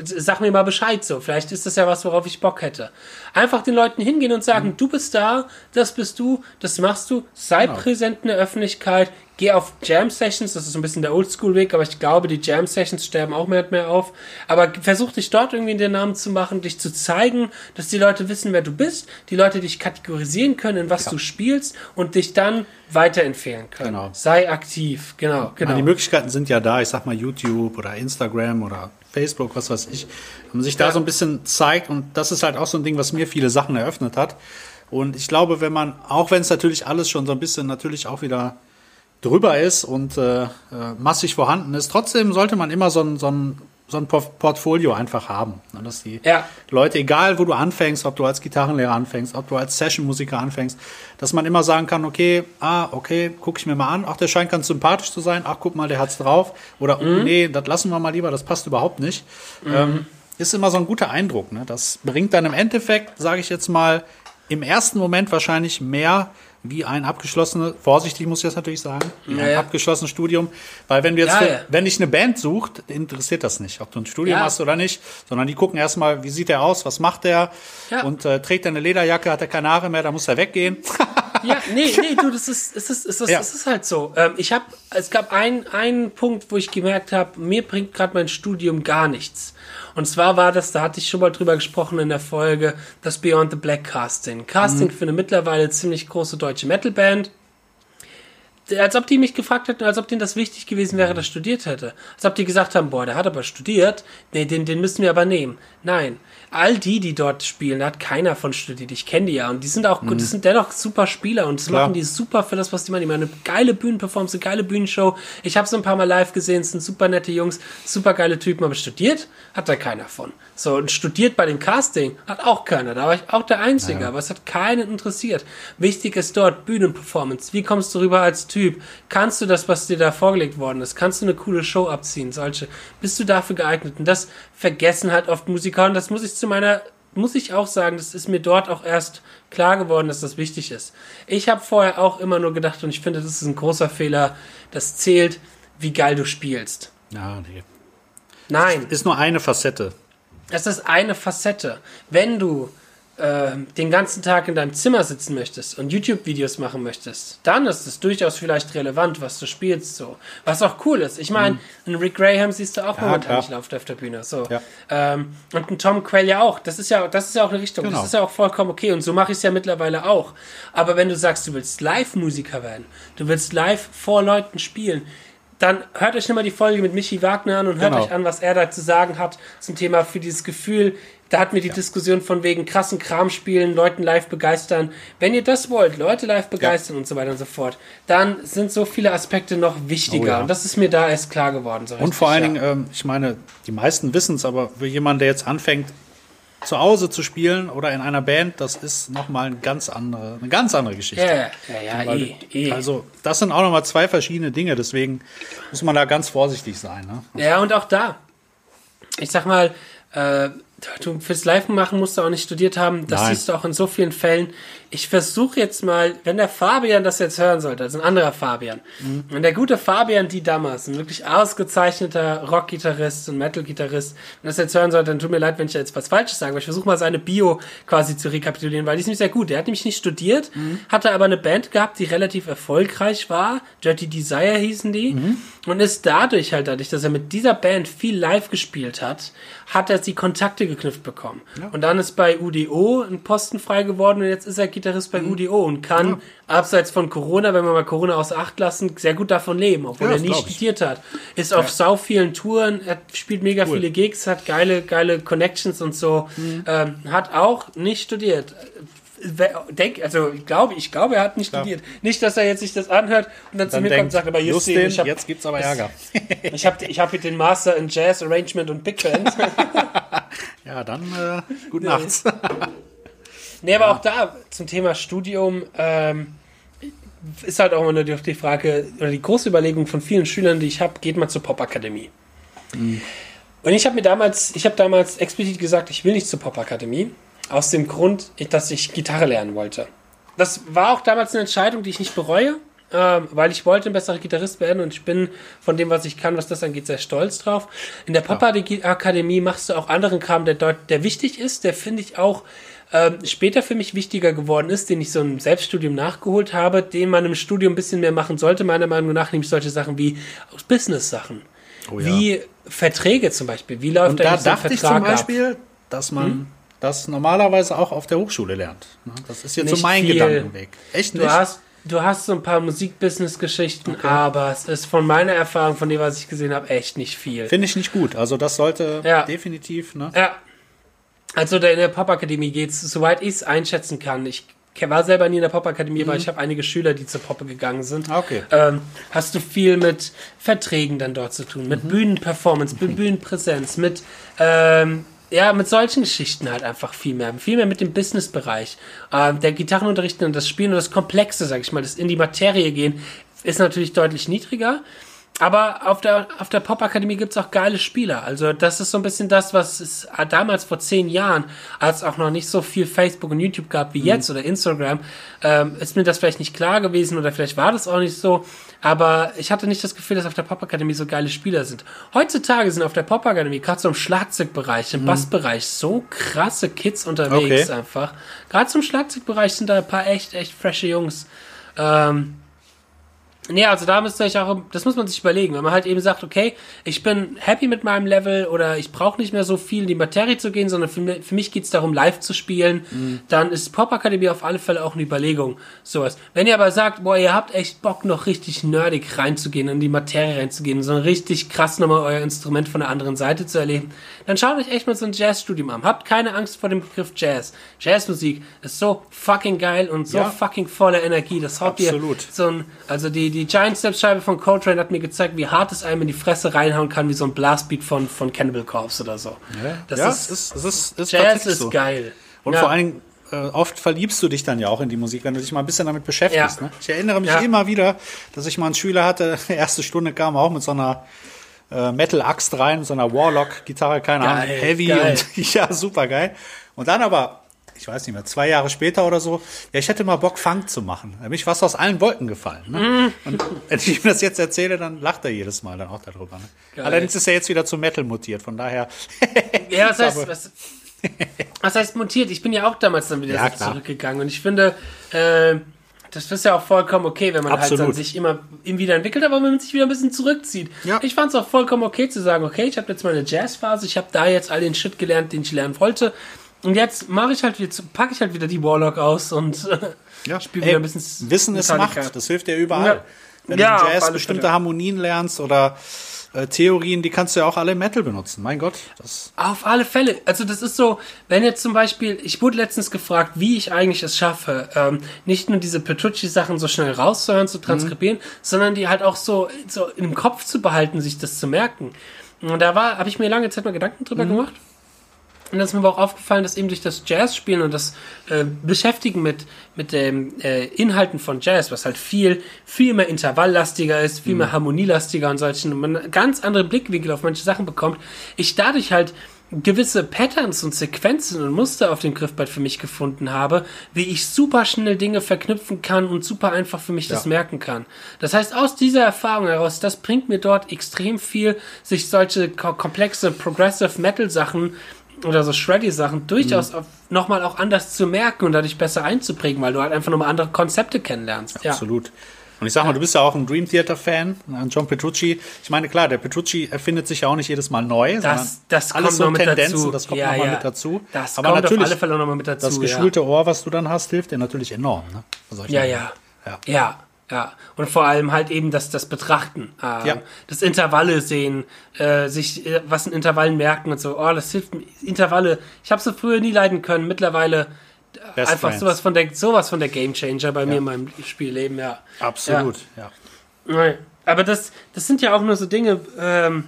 sag mir mal Bescheid so. Vielleicht ist das ja was, worauf ich Bock hätte. Einfach den Leuten hingehen und sagen, mhm. du bist da, das bist du, das machst du, sei genau. präsent in der Öffentlichkeit, geh auf Jam Sessions, das ist so ein bisschen der Oldschool-Weg, aber ich glaube, die Jam Sessions sterben auch mehr und mehr auf. Aber versuch dich dort irgendwie in den Namen zu machen, dich zu zeigen, dass die Leute wissen, wer du bist, die Leute dich kategorisieren können, in was ja. du spielst und dich dann weiterempfehlen können. Genau. Sei aktiv, genau, genau. Die Möglichkeiten sind ja da, ich sag mal YouTube oder Instagram oder Facebook, was weiß ich, wenn man sich da so ein bisschen zeigt und das ist halt auch so ein Ding, was mir viele Sachen eröffnet hat. Und ich glaube, wenn man, auch wenn es natürlich alles schon so ein bisschen natürlich auch wieder drüber ist und äh, äh, massig vorhanden ist. Trotzdem sollte man immer so ein, so ein, so ein Portfolio einfach haben. Ne? Dass die ja. Leute, egal wo du anfängst, ob du als Gitarrenlehrer anfängst, ob du als Sessionmusiker anfängst, dass man immer sagen kann, okay, ah, okay, guck ich mir mal an, ach, der scheint ganz sympathisch zu sein, ach, guck mal, der hat's drauf. Oder, oh, mhm. oh, nee, das lassen wir mal lieber, das passt überhaupt nicht. Mhm. Ähm, ist immer so ein guter Eindruck. Ne? Das bringt dann im Endeffekt, sage ich jetzt mal, im ersten Moment wahrscheinlich mehr wie ein abgeschlossenes, vorsichtig muss ich das natürlich sagen, wie ja, ein ja. abgeschlossenes Studium. Weil wenn du jetzt, ja, für, wenn dich eine Band sucht, interessiert das nicht, ob du ein Studium hast oder nicht, sondern die gucken erstmal, wie sieht der aus, was macht der und äh, trägt er eine Lederjacke, hat er keine Haare mehr, da muss er weggehen. [LAUGHS] ja, nee, nee, du, das ist, es ist, es ist, es ist halt so. Ähm, ich habe, es gab einen, einen Punkt, wo ich gemerkt habe, mir bringt gerade mein Studium gar nichts. Und zwar war das, da hatte ich schon mal drüber gesprochen in der Folge, das Beyond the Black Casting. Casting mhm. für eine mittlerweile ziemlich große deutsche Metalband. Als ob die mich gefragt hätten, als ob denen das wichtig gewesen wäre, dass ich studiert hätte. Als ob die gesagt haben, boah, der hat aber studiert, nee, den, den müssen wir aber nehmen. Nein, all die, die dort spielen, hat keiner von studiert. Ich kenne die ja und die sind auch gut, mhm. die sind dennoch super Spieler und das Klar. machen die super für das, was die machen. Die machen eine geile Bühnenperformance, eine geile Bühnenshow. Ich habe so ein paar Mal live gesehen, es sind super nette Jungs, super geile Typen, aber studiert hat da keiner von. So, und studiert bei dem Casting hat auch keiner. Da war ich auch der Einzige, ja. aber es hat keinen interessiert. Wichtig ist dort Bühnenperformance. Wie kommst du rüber als Typ? Kannst du das, was dir da vorgelegt worden ist? Kannst du eine coole Show abziehen? Solche. Bist du dafür geeignet? Und das vergessen halt oft Musiker und das muss ich zu meiner muss ich auch sagen, das ist mir dort auch erst klar geworden, dass das wichtig ist. Ich habe vorher auch immer nur gedacht, und ich finde, das ist ein großer Fehler, das zählt, wie geil du spielst. Ja, nee. Nein. Ist nur eine Facette. Das ist eine Facette. Wenn du äh, den ganzen Tag in deinem Zimmer sitzen möchtest und YouTube-Videos machen möchtest, dann ist es durchaus vielleicht relevant, was du spielst, so. Was auch cool ist. Ich meine, mhm. einen Rick Graham siehst du auch ja, momentan nicht auf der Bühne, so. Ja. Ähm, und einen Tom Quell ja auch. Das ist ja, das ist ja auch eine Richtung. Genau. Das ist ja auch vollkommen okay. Und so mache ich es ja mittlerweile auch. Aber wenn du sagst, du willst Live-Musiker werden, du willst live vor Leuten spielen, dann hört euch nochmal die Folge mit Michi Wagner an und hört genau. euch an, was er da zu sagen hat zum Thema für dieses Gefühl. Da hatten wir die ja. Diskussion von wegen krassen Kram spielen, Leuten live begeistern. Wenn ihr das wollt, Leute live begeistern ja. und so weiter und so fort, dann sind so viele Aspekte noch wichtiger. Oh ja. Und das ist mir da erst klar geworden. So und vor allen Dingen, ähm, ich meine, die meisten wissen es, aber für jemanden, der jetzt anfängt, zu Hause zu spielen oder in einer Band, das ist nochmal eine ganz andere, eine ganz andere Geschichte. Ja, ja, ja, eh, eh. Also, das sind auch nochmal zwei verschiedene Dinge, deswegen muss man da ganz vorsichtig sein. Ne? Ja, und auch da, ich sag mal, äh, du fürs Live machen musst du auch nicht studiert haben. Das Nein. siehst du auch in so vielen Fällen. Ich versuche jetzt mal, wenn der Fabian das jetzt hören sollte, also ein anderer Fabian, mhm. wenn der gute Fabian die damals, ein wirklich ausgezeichneter Rock-Gitarrist und Metal-Gitarrist, wenn das jetzt hören sollte, dann tut mir leid, wenn ich jetzt was Falsches sage, aber ich versuche mal seine Bio quasi zu rekapitulieren, weil die ist nicht sehr gut. Der hat nämlich nicht studiert, mhm. hatte aber eine Band gehabt, die relativ erfolgreich war. Dirty Desire hießen die. Mhm. Und ist dadurch halt, dadurch, dass er mit dieser Band viel live gespielt hat, hat er die Kontakte geknüpft bekommen. Ja. Und dann ist bei UDO ein Posten frei geworden und jetzt ist er Gitarrist bei mhm. UDO und kann ja. abseits von Corona, wenn wir mal Corona außer Acht lassen, sehr gut davon leben, obwohl ja, er nie studiert hat. Ist auf sau vielen Touren, er spielt mega cool. viele Gigs, hat geile, geile Connections und so. Mhm. Ähm, hat auch nicht studiert denk, also ich glaube, ich glaube, er hat nicht Klar. studiert. Nicht, dass er jetzt sich das anhört und dann, dann zu mir denkt, kommt und sagt, aber Justin, Justin ich hab, jetzt gibt's aber Ärger. [LAUGHS] ich habe ich hab hier den Master in Jazz Arrangement und Big Band. [LAUGHS] ja, dann äh, gut nachts. Nee, aber ja. auch da zum Thema Studium. Ähm, ist halt auch immer nur die, Frage oder die große Überlegung von vielen Schülern, die ich habe, geht mal zur Popakademie. Mhm. Und ich habe mir damals, ich habe damals explizit gesagt, ich will nicht zur Popakademie, aus dem Grund, dass ich Gitarre lernen wollte. Das war auch damals eine Entscheidung, die ich nicht bereue, ähm, weil ich wollte ein besserer Gitarrist werden und ich bin von dem, was ich kann, was das angeht, sehr stolz drauf. In der Pop-Akademie machst du auch anderen Kram, der der wichtig ist, der finde ich auch ähm, später für mich wichtiger geworden ist, den ich so im Selbststudium nachgeholt habe, den man im Studium ein bisschen mehr machen sollte, meiner Meinung nach, nämlich solche Sachen wie Business-Sachen. Oh ja. Wie Verträge zum Beispiel. Wie läuft und da so dachte ich zum Beispiel, ab? dass man hm? das normalerweise auch auf der Hochschule lernt. Ne? Das ist jetzt nicht so mein viel. Gedankenweg. Echt nicht? Du hast, du hast so ein paar Musikbusiness-Geschichten, okay. aber es ist von meiner Erfahrung, von dem, was ich gesehen habe, echt nicht viel. Finde ich nicht gut. Also das sollte ja. definitiv. Ne? Ja. Also in der Pop-Akademie geht es, soweit ich es einschätzen kann. Ich war selber nie in der Pop-Akademie, mhm. aber ich habe einige Schüler, die zur Poppe gegangen sind. Ah, okay. Ähm, hast du viel mit Verträgen dann dort zu tun, mit mhm. Bühnenperformance, mit [LAUGHS] Bühnenpräsenz, mit ähm, ja, mit solchen Geschichten halt einfach viel mehr. Viel mehr mit dem Business-Bereich. Ähm, der Gitarrenunterricht und das Spielen und das Komplexe, sag ich mal, das in die Materie gehen, ist natürlich deutlich niedriger. Aber auf der, auf der Pop-Akademie gibt's auch geile Spieler. Also das ist so ein bisschen das, was es damals vor zehn Jahren, als auch noch nicht so viel Facebook und YouTube gab wie mhm. jetzt oder Instagram, ähm, ist mir das vielleicht nicht klar gewesen oder vielleicht war das auch nicht so. Aber ich hatte nicht das Gefühl, dass auf der Pop-Akademie so geile Spieler sind. Heutzutage sind auf der Pop-Akademie, gerade so im Schlagzeugbereich, im mhm. Bassbereich, so krasse Kids unterwegs okay. einfach. Gerade zum Schlagzeugbereich sind da ein paar echt, echt frische Jungs. Ähm, Nee, also da müsst ihr euch auch, das muss man sich überlegen, wenn man halt eben sagt, okay, ich bin happy mit meinem Level oder ich brauche nicht mehr so viel in die Materie zu gehen, sondern für, für mich geht's darum, live zu spielen, mhm. dann ist Pop Akademie auf alle Fälle auch eine Überlegung. Sowas. Wenn ihr aber sagt, boah, ihr habt echt Bock, noch richtig nerdig reinzugehen, in die Materie reinzugehen, so richtig krass nochmal euer Instrument von der anderen Seite zu erleben, dann schaut euch echt mal so ein Jazzstudium an. Habt keine Angst vor dem Begriff Jazz. Jazzmusik ist so fucking geil und so ja. fucking voller Energie. Das haut Absolut. ihr so ein, also die, die Giant Steps Scheibe von Coltrane hat mir gezeigt, wie hart es einem in die Fresse reinhauen kann, wie so ein Blastbeat von, von Cannibal Corpse oder so. Ja, das ja, ist, ist, ist, ist Jazz ist so. geil. Und ja. vor allen Dingen, äh, oft verliebst du dich dann ja auch in die Musik, wenn du dich mal ein bisschen damit beschäftigst. Ne? Ich erinnere mich immer wieder, dass ich mal einen Schüler hatte, [LAUGHS] erste Stunde kam auch mit so einer äh, Metal-Axt rein, so einer Warlock-Gitarre, keine Ahnung, Heavy geil. und [LAUGHS] ja, super geil. Und dann aber, ich weiß nicht mehr, zwei Jahre später oder so, ja, ich hätte mal Bock, Funk zu machen. Da bin ich fast aus allen Wolken gefallen. Ne? Mm. Und [LAUGHS] wenn ich ihm das jetzt erzähle, dann lacht er jedes Mal dann auch darüber. Ne? Allerdings ist er jetzt wieder zu Metal mutiert, von daher. [LAUGHS] ja, was [LAUGHS] heißt, was, was heißt mutiert? Ich bin ja auch damals dann wieder ja, so zurückgegangen und ich finde, äh, das ist ja auch vollkommen okay, wenn man Absolut. halt dann sich immer, immer wieder entwickelt, aber wenn man sich wieder ein bisschen zurückzieht. Ja. Ich fand es auch vollkommen okay zu sagen, okay, ich habe jetzt meine Jazzphase, ich habe da jetzt all den Shit gelernt, den ich lernen wollte. Und jetzt mache ich halt wieder, packe ich halt wieder die Warlock aus und [LAUGHS] ja. spiele wieder ein bisschen. Wissen ist Macht, das hilft dir überall. Ja. Wenn ja, du Jazz bestimmte Harmonien lernst oder äh, Theorien, die kannst du ja auch alle im Metal benutzen. Mein Gott. Das Auf alle Fälle. Also das ist so, wenn jetzt zum Beispiel, ich wurde letztens gefragt, wie ich eigentlich es schaffe, ähm, nicht nur diese Petrucci-Sachen so schnell rauszuhören, zu transkribieren, mhm. sondern die halt auch so, so im Kopf zu behalten, sich das zu merken. Und da war, habe ich mir lange Zeit mal Gedanken drüber mhm. gemacht. Und dann ist mir aber auch aufgefallen, dass eben durch das Jazz-Spielen und das äh, Beschäftigen mit, mit den äh, Inhalten von Jazz, was halt viel, viel mehr intervalllastiger ist, viel mhm. mehr harmonielastiger und solchen, und man ganz andere Blickwinkel auf manche Sachen bekommt, ich dadurch halt gewisse Patterns und Sequenzen und Muster auf dem Griffbrett für mich gefunden habe, wie ich super schnell Dinge verknüpfen kann und super einfach für mich ja. das merken kann. Das heißt, aus dieser Erfahrung heraus, das bringt mir dort extrem viel, sich solche komplexe Progressive Metal Sachen oder so Shreddy-Sachen durchaus mhm. nochmal auch anders zu merken und dadurch besser einzuprägen, weil du halt einfach nochmal andere Konzepte kennenlernst. Ja. Absolut. Und ich sag mal, du bist ja auch ein Dream Theater-Fan, an John Petrucci. Ich meine, klar, der Petrucci erfindet sich ja auch nicht jedes Mal neu, das, das kommt alles so mit Tendenzen, dazu. das kommt ja, nochmal ja. mit dazu. Das Aber kommt natürlich, auf alle Fälle nochmal mit dazu. Das geschulte ja. Ohr, was du dann hast, hilft dir natürlich enorm. Ne? Ja, ja, ja. Ja. Ja, und vor allem halt eben das, das Betrachten, äh, ja. das Intervalle sehen, äh, sich äh, was in Intervallen merken und so. Oh, das hilft mir. Intervalle. Ich habe so früher nie leiden können. Mittlerweile äh, einfach Friends. sowas von der sowas von der Gamechanger bei ja. mir in meinem Spielleben. Ja, absolut. Ja. ja. Aber das, das sind ja auch nur so Dinge. Ähm,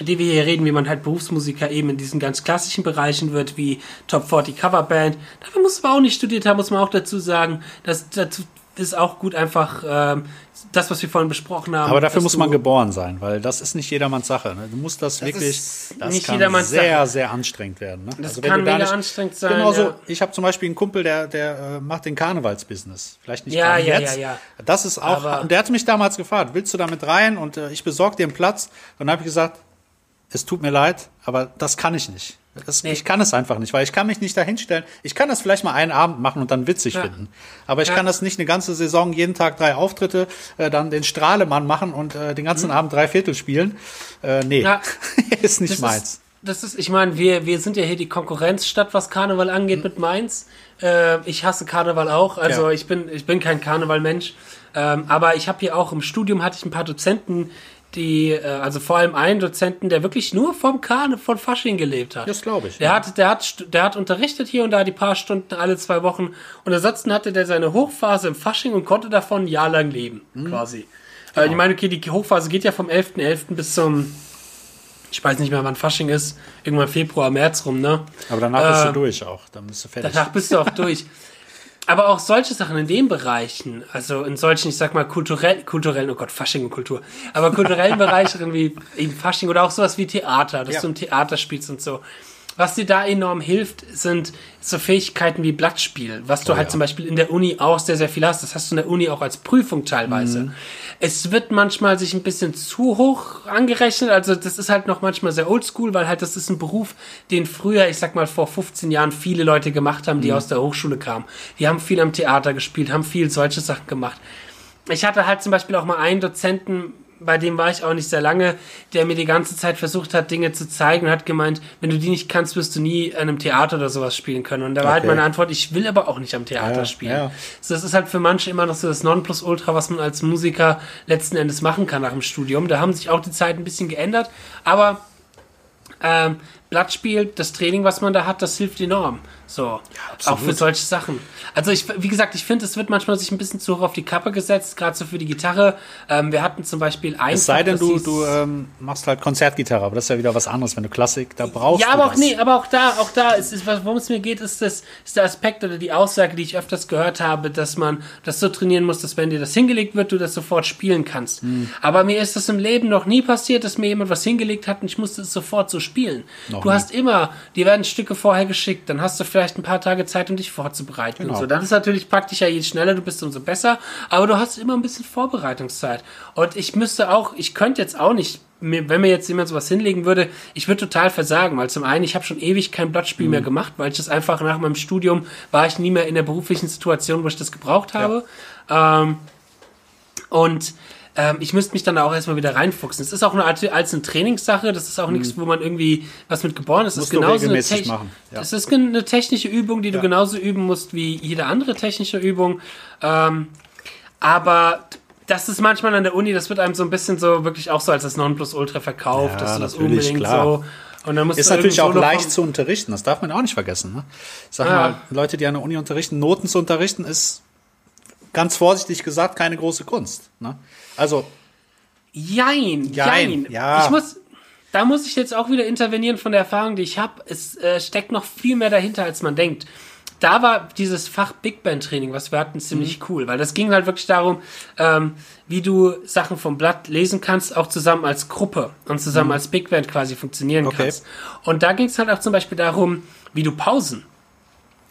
die wir hier reden, wie man halt Berufsmusiker eben in diesen ganz klassischen Bereichen wird, wie Top 40 Coverband. Dafür muss man auch nicht studiert haben, muss man auch dazu sagen. dass dazu ist auch gut einfach ähm, das, was wir vorhin besprochen haben. Aber dafür muss man geboren sein, weil das ist nicht jedermanns Sache. Ne? Du musst das, wirklich, ist das nicht kann jedermanns sehr, Sache. sehr anstrengend werden. Ne? Das wenn kann mega nicht- anstrengend sein, Genau so. ja. Ich habe zum Beispiel einen Kumpel, der, der äh, macht den Karnevalsbusiness. Vielleicht nicht Ja, ja, jetzt. ja, ja. Das ist auch, Aber- und der hat mich damals gefragt, willst du damit rein? Und äh, ich besorge dir einen Platz. Und dann habe ich gesagt, es tut mir leid, aber das kann ich nicht. Das, Nee. Ich kann es einfach nicht, weil ich kann mich nicht dahinstellen. Ich kann das vielleicht mal einen Abend machen und dann witzig Ja. finden. Aber ich Ja. kann das nicht eine ganze Saison, jeden Tag drei Auftritte, äh, dann den Strahlemann machen und äh, den ganzen Abend drei Viertel spielen. Äh, nee, Mhm. Ja. [LAUGHS] ist nicht das meins. Ist, das ist, ich meine, wir, wir sind ja hier die Konkurrenzstadt, was Karneval angeht Mhm. mit Mainz. Äh, ich hasse Karneval auch, also ich bin ich bin kein Karnevalmensch, ähm, aber ich habe hier auch im Studium hatte ich ein paar Dozenten, die äh, also vor allem einen Dozenten, der wirklich nur vom Karne von Fasching gelebt hat. Das glaube ich, Der ja. hat der hat der hat unterrichtet hier und da die paar Stunden alle zwei Wochen und ansonsten hatte der seine Hochphase im Fasching und konnte davon ein Jahr lang leben, Mhm. quasi. Genau. Äh, ich meine, okay, die Hochphase geht ja vom 11.11. bis zum ich weiß nicht mehr, wann Fasching ist. Irgendwann Februar, März rum, ne? Aber danach bist Äh, du durch auch. Dann bist du fertig. Danach bist du auch durch. [LAUGHS] Aber auch solche Sachen in den Bereichen, also in solchen, ich sag mal, kulturell, kulturellen, oh Gott, Fasching und Kultur, aber kulturellen [LAUGHS] Bereichen wie eben Fasching oder auch sowas wie Theater, dass Ja. du im Theater spielst und so. Was dir da enorm hilft, sind so Fähigkeiten wie Blattspiel, was du Oh halt ja. zum Beispiel in der Uni auch sehr, sehr viel hast. Das hast du in der Uni auch als Prüfung teilweise. Mhm. Es wird manchmal sich ein bisschen zu hoch angerechnet. Also das ist halt noch manchmal sehr oldschool, weil halt das ist ein Beruf, den früher, ich sag mal vor 15 Jahren viele Leute gemacht haben, die Mhm. aus der Hochschule kamen. Die haben viel am Theater gespielt, haben viel solche Sachen gemacht. Ich hatte halt zum Beispiel auch mal einen Dozenten, bei dem war ich auch nicht sehr lange, der mir die ganze Zeit versucht hat, Dinge zu zeigen und hat gemeint, wenn du die nicht kannst, wirst du nie an einem Theater oder sowas spielen können. Und da war halt Okay. meine Antwort, ich will aber auch nicht am Theater Ja, spielen. ja. So, das ist halt für manche immer noch so das Nonplusultra, was man als Musiker letzten Endes machen kann nach dem Studium. Da haben sich auch die Zeiten ein bisschen geändert, aber ähm, Blattspiel, das Training, was man da hat, das hilft enorm. So, auch absolut. für solche Sachen. Also ich, wie gesagt, ich finde, es wird manchmal sich ein bisschen zu hoch auf die Kappe gesetzt, gerade so für die Gitarre. Ähm, wir hatten zum Beispiel ein. es sei denn, du, du ähm, machst halt Konzertgitarre, aber das ist ja wieder was anderes, wenn du Klassik, da brauchst ja, du aber auch das. nee, aber auch da, auch da ist, ist was, worum es mir geht, ist das, ist der Aspekt oder die Aussage, die ich öfters gehört habe, dass man das so trainieren muss, dass wenn dir das hingelegt wird, du das sofort spielen kannst. Hm. Aber mir ist das im Leben noch nie passiert, dass mir jemand was hingelegt hat und ich musste es sofort so spielen. Noch du nie. hast immer, dir werden Stücke vorher geschickt, dann hast du vielleicht ein paar Tage Zeit, um dich vorzubereiten Genau. und so. Das ist natürlich praktischer, je schneller du bist, umso besser. Aber du hast immer ein bisschen Vorbereitungszeit. Und ich müsste auch, ich könnte jetzt auch nicht wenn mir jetzt jemand sowas hinlegen würde, ich würde total versagen, weil zum einen, ich habe schon ewig kein Blattspiel Mhm. mehr gemacht, weil ich das einfach nach meinem Studium war ich nie mehr in der beruflichen Situation, wo ich das gebraucht habe. Ähm, und ähm, ich müsste mich dann da auch erstmal wieder reinfuchsen. Es ist auch eine Art als eine Trainingssache, das ist auch nichts, wo man irgendwie was mit geboren ist. Es ist Mhm. Genauso eine, regelmäßig Tech- machen, ja. das ist eine technische Übung, die du Ja. genauso üben musst wie jede andere technische Übung. Ähm, aber das ist manchmal an der Uni, das wird einem so ein bisschen so wirklich auch so als das Nonplusultra verkauft, Ja, dass du das unbedingt klar. so. Und dann musst Ist natürlich auch leicht zu unterrichten, das darf man auch nicht vergessen. Ne? Ich sag Ja. mal, Leute, die an der Uni unterrichten, Noten zu unterrichten, ist ganz vorsichtig gesagt keine große Kunst. Ne? Also, Jein, jein. Jein, ja. Ich muss, da muss ich jetzt auch wieder intervenieren von der Erfahrung, die ich habe. Es äh, steckt noch viel mehr dahinter, als man denkt. Da war dieses Fach Big Band Training, was wir hatten, ziemlich Mhm. cool, weil das ging halt wirklich darum, ähm, wie du Sachen vom Blatt lesen kannst, auch zusammen als Gruppe und zusammen als Big Band quasi funktionieren Mhm. Okay. kannst. Und da ging es halt auch zum Beispiel darum, wie du Pausen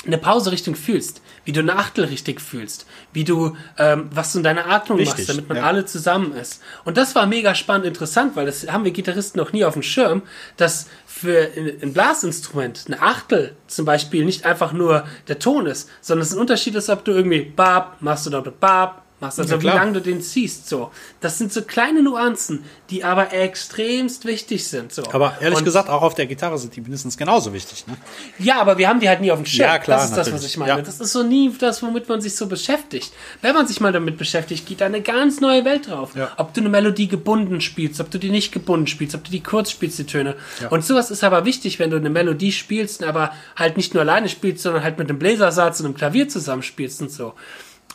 eine Pause richtig fühlst, wie du eine Achtel richtig fühlst, wie du, ähm, was du in deiner Atmung Richtig, machst, damit man ja. alle zusammen ist. Und das war mega spannend interessant, weil das haben wir Gitarristen noch nie auf dem Schirm, dass für ein Blasinstrument eine Achtel zum Beispiel nicht einfach nur der Ton ist, sondern es ein Unterschied ist, ob du irgendwie Bab machst oder Bab machst, also Ja, wie lange du den ziehst, so. Das sind so kleine Nuancen, die aber extremst wichtig sind, so. aber ehrlich Und- gesagt, auch auf der Gitarre sind die mindestens genauso wichtig. Ne? ja, aber wir haben die halt nie auf dem Schirm. Ja, klar, das ist das, was natürlich. ich meine. Ja. Das ist so nie das, womit man sich so beschäftigt. Wenn man sich mal damit beschäftigt, geht da eine ganz neue Welt drauf. Ja. Ob du eine Melodie gebunden spielst, ob du die nicht gebunden spielst, ob du die kurz spielst, die Töne. Ja. Und sowas ist aber wichtig, wenn du eine Melodie spielst, aber halt nicht nur alleine spielst, sondern halt mit einem Bläsersatz und einem Klavier zusammenspielst und so.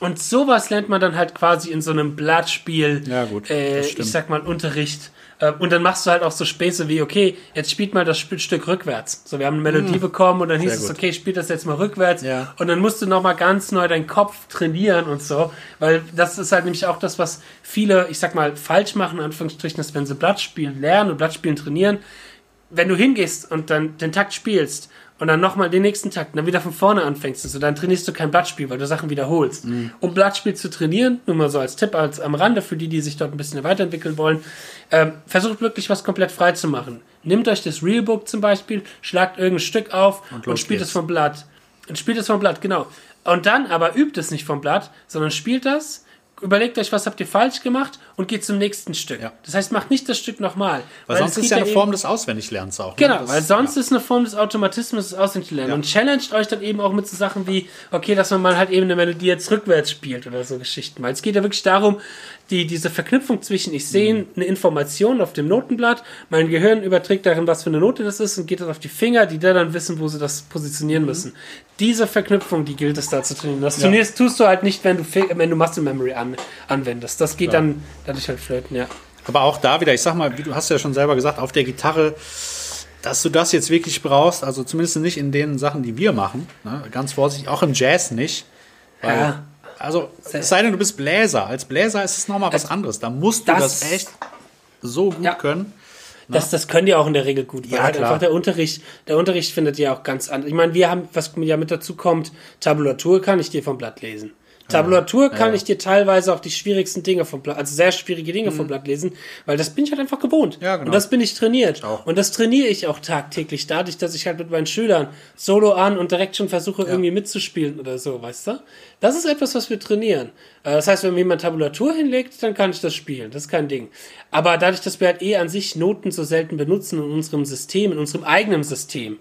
Und sowas lernt man dann halt quasi in so einem Blattspiel, Ja, gut, äh, ich sag mal, Unterricht Äh, Und dann machst du halt auch so Späße wie, okay, jetzt spielt mal das Stück rückwärts. So, wir haben eine Melodie bekommen und dann hieß Sehr es, gut. okay, spiel das jetzt mal rückwärts. Ja. Und dann musst du nochmal ganz neu deinen Kopf trainieren und so. Weil das ist halt nämlich auch das, was viele, ich sag mal, falsch machen, in Anführungsstrichen, ist, wenn sie Blattspielen lernen und Blattspielen trainieren, wenn du hingehst und dann den Takt spielst und dann nochmal den nächsten Takt und dann wieder von vorne anfängst, und so, dann trainierst du kein Blattspiel, weil du Sachen wiederholst. Um Blattspiel zu trainieren, nur mal so als Tipp als am Rande für die, die sich dort ein bisschen weiterentwickeln wollen, ähm, versucht wirklich was komplett frei zu machen. Nehmt euch das Realbook zum Beispiel, schlagt irgendein Stück auf und, los spielt geht's. es vom Blatt. Und spielt es vom Blatt, genau. Und dann aber übt es nicht vom Blatt, sondern spielt das, überlegt euch, was habt ihr falsch gemacht und geht zum nächsten Stück. Ja. Das heißt, macht nicht das Stück nochmal. Weil sonst es ist ja eine Form des Auswendiglernens auch. ne? Genau, Das- weil sonst ist eine Form des Automatismus das Auswendiglernen. Ja. Und challenged euch dann eben auch mit so Sachen wie, okay, dass man mal halt eben eine Melodie jetzt rückwärts spielt oder so Geschichten. Weil es geht ja wirklich darum, die, diese Verknüpfung zwischen, ich sehe Mhm. eine Information auf dem Notenblatt, mein Gehirn überträgt darin, was für eine Note das ist und geht das auf die Finger, die da dann wissen, wo sie das positionieren Mhm. müssen. Diese Verknüpfung, die gilt es da zu trainieren. Das turnierst, tust du halt nicht, wenn du, wenn du Muscle Memory an, anwendest. Das geht dann dadurch halt flöten, ja. Aber auch da wieder, ich sag mal, wie du hast ja schon selber gesagt, auf der Gitarre, dass du das jetzt wirklich brauchst, also zumindest nicht in den Sachen, die wir machen, ne? ganz vorsichtig, auch im Jazz nicht. Weil, Ja. Also, es sei denn, du bist Bläser. Als Bläser ist es nochmal was anderes. Da musst du das- das, echt so gut Ja. können. Das, das können die auch in der Regel gut, weil Ja, halt klar. einfach der Unterricht, der Unterricht findet ja auch ganz anders. Ich meine, wir haben, was ja mit dazu kommt, Tabulatur kann ich dir vom Blatt lesen. Tabulatur kann ich dir teilweise auch die schwierigsten Dinge vom Blatt, also sehr schwierige Dinge vom Blatt lesen, weil das bin ich halt einfach gewohnt. Mhm. Ja, genau. Und das bin ich trainiert. auch. Und das trainiere ich auch tagtäglich, dadurch, dass ich halt mit meinen Schülern Solo an und direkt schon versuche, irgendwie mitzuspielen oder so, weißt du? Das ist etwas, was wir trainieren. Äh, Das heißt, wenn mir jemand Tabulatur hinlegt, dann kann ich das spielen. Das ist kein Ding. Aber dadurch, dass wir halt eh an sich Noten so selten benutzen in unserem System, in unserem eigenen System,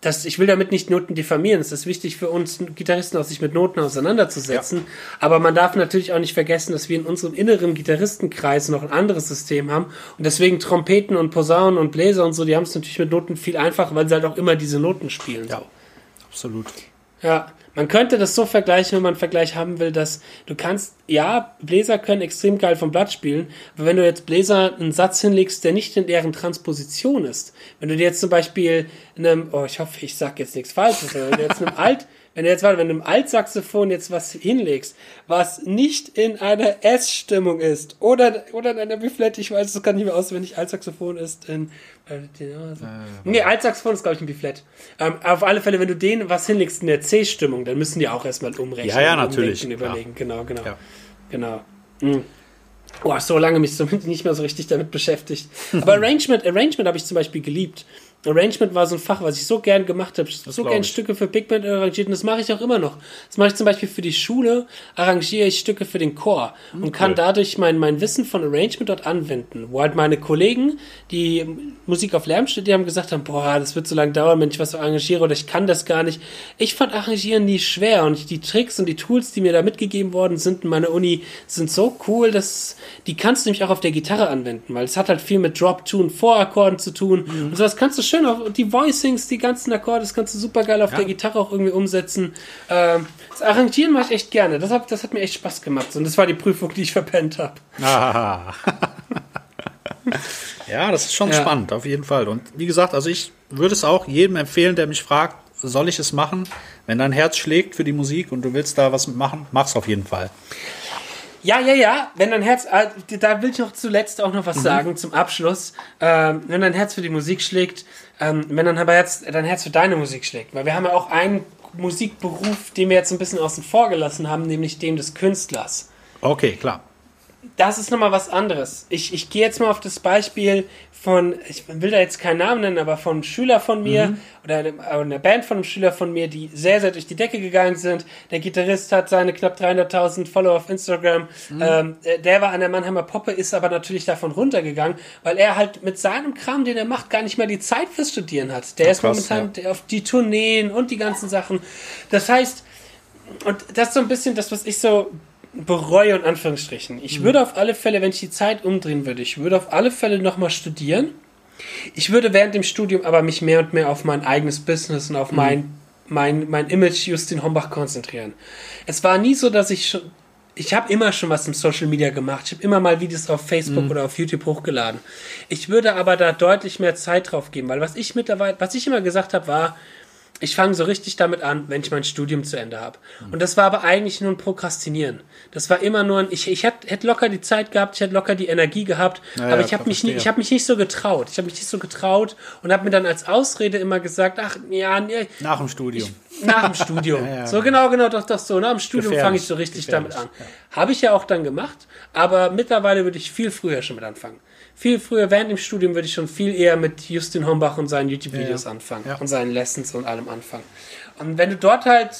das, ich will damit nicht Noten diffamieren. Es ist wichtig für uns Gitarristen auch sich mit Noten auseinanderzusetzen. Aber man darf natürlich auch nicht vergessen, dass wir in unserem inneren Gitarristenkreis noch ein anderes System haben. Und deswegen Trompeten und Posaunen und Bläser und so, die haben es natürlich mit Noten viel einfacher, weil sie halt auch immer diese Noten spielen. Ja. So. Absolut. Ja, man könnte das so vergleichen, wenn man einen Vergleich haben will, dass du kannst, ja, Bläser können extrem geil vom Blatt spielen, aber wenn du jetzt Bläser einen Satz hinlegst, der nicht in deren Transposition ist, wenn du dir jetzt zum Beispiel einem, oh, ich hoffe, ich sag jetzt nichts Falsches, wenn du jetzt einem [LAUGHS] Alt, wenn du jetzt, warte, wenn du einem Altsaxophon jetzt was hinlegst, was nicht in einer S-Stimmung ist, oder, oder in einer B-Flat, ich weiß, das kann nicht mehr auswendig, Altsaxophon ist in, äh, nee, Altsaxophon ist, glaube ich, ein B-Flat. Ähm, auf alle Fälle, wenn du denen was hinlegst in der C-Stimmung, dann müssen die auch erstmal umrechnen. Ja, ja, natürlich. Überlegen. Genau, genau. Ja. Genau. Mhm. Oh, so lange mich so nicht mehr so richtig damit beschäftigt. Aber [LAUGHS] Arrangement, Arrangement habe ich zum Beispiel geliebt. Arrangement war so ein Fach, was ich so gern gemacht habe. So glaub gern ich. Stücke für Big Band arrangiert und das mache ich auch immer noch. Das mache ich zum Beispiel für die Schule, arrangiere ich Stücke für den Chor und kann dadurch mein, mein Wissen von Arrangement dort anwenden. Wo halt meine Kollegen, die Musik auf Lärm studiert haben, gesagt haben, boah, das wird so lange dauern, wenn ich was arrangiere oder ich kann das gar nicht. Ich fand Arrangieren nie schwer und die Tricks und die Tools, die mir da mitgegeben worden sind in meiner Uni, sind so cool, dass die kannst du nämlich auch auf der Gitarre anwenden, weil es hat halt viel mit Drop, Tune, Vorakkorden zu tun und sowas kannst du schön auf die Voicings, die ganzen Akkorde, das kannst du super geil auf der Gitarre auch irgendwie umsetzen. Ähm, das Arrangieren mache ich echt gerne. Das hat, das hat mir echt Spaß gemacht und das war die Prüfung, die ich verpennt habe. Ah. [LAUGHS] ja, das ist schon Ja. spannend, auf jeden Fall. Und wie gesagt, also ich würde es auch jedem empfehlen, der mich fragt, soll ich es machen? Wenn dein Herz schlägt für die Musik und du willst da was mitmachen, mach's auf jeden Fall. Ja, ja, ja. Wenn dein Herz, äh, da will ich noch zuletzt auch noch was sagen zum Abschluss. Ähm, wenn dein Herz für die Musik schlägt, ähm, wenn dann aber Herz, dein Herz für deine Musik schlägt, weil wir haben ja auch einen Musikberuf, den wir jetzt ein bisschen außen vor gelassen haben, nämlich dem des Künstlers. Okay, klar. Das ist nochmal was anderes. Ich, ich gehe jetzt mal auf das Beispiel von, ich will da jetzt keinen Namen nennen, aber von einem Schüler von mir oder einem, äh, einer Band von einem Schüler von mir, die sehr, sehr durch die Decke gegangen sind. Der Gitarrist hat seine knapp 300.000 Follower auf Instagram. Ähm, äh, der war an der Mannheimer Poppe, ist aber natürlich davon runtergegangen, weil er halt mit seinem Kram, den er macht, gar nicht mehr die Zeit fürs Studieren hat. Der ist krass, momentan der auf die Tourneen und die ganzen Sachen. Das heißt, und das ist so ein bisschen das, was ich so bereue, in Anführungsstrichen. Ich würde auf alle Fälle, wenn ich die Zeit umdrehen würde, ich würde auf alle Fälle nochmal studieren. Ich würde während dem Studium aber mich mehr und mehr auf mein eigenes Business und auf mein, mein, mein Image Justin Hombach konzentrieren. Es war nie so, dass ich schon ich habe immer schon was im Social Media gemacht. Ich habe immer mal Videos auf Facebook Mhm. oder auf YouTube hochgeladen. Ich würde aber da deutlich mehr Zeit drauf geben, weil was ich mittlerweile, was ich immer gesagt habe, war, ich fange so richtig damit an, wenn ich mein Studium zu Ende habe. Und das war aber eigentlich nur ein Prokrastinieren. Das war immer nur ein, ich, ich hätte hätt locker die Zeit gehabt, ich hätte locker die Energie gehabt, Ja, aber ja, ich habe mich, nie- ich hab mich nicht so getraut. Ich habe mich nicht so getraut und habe mir dann als Ausrede immer gesagt, ach ja, nee, Nach dem Studium. nach dem Studium. [LAUGHS] Ja, ja. So genau, genau, doch, doch so. Nach dem Studium fange ich so richtig gefährlich, damit an. Habe ich ja auch dann gemacht, aber mittlerweile würde ich viel früher schon mit anfangen. Viel früher, während dem Studium würde ich schon viel eher mit Justin Hombach und seinen YouTube-Videos Ja, ja. anfangen Ja. und seinen Lessons und allem anfangen. Und wenn du dort halt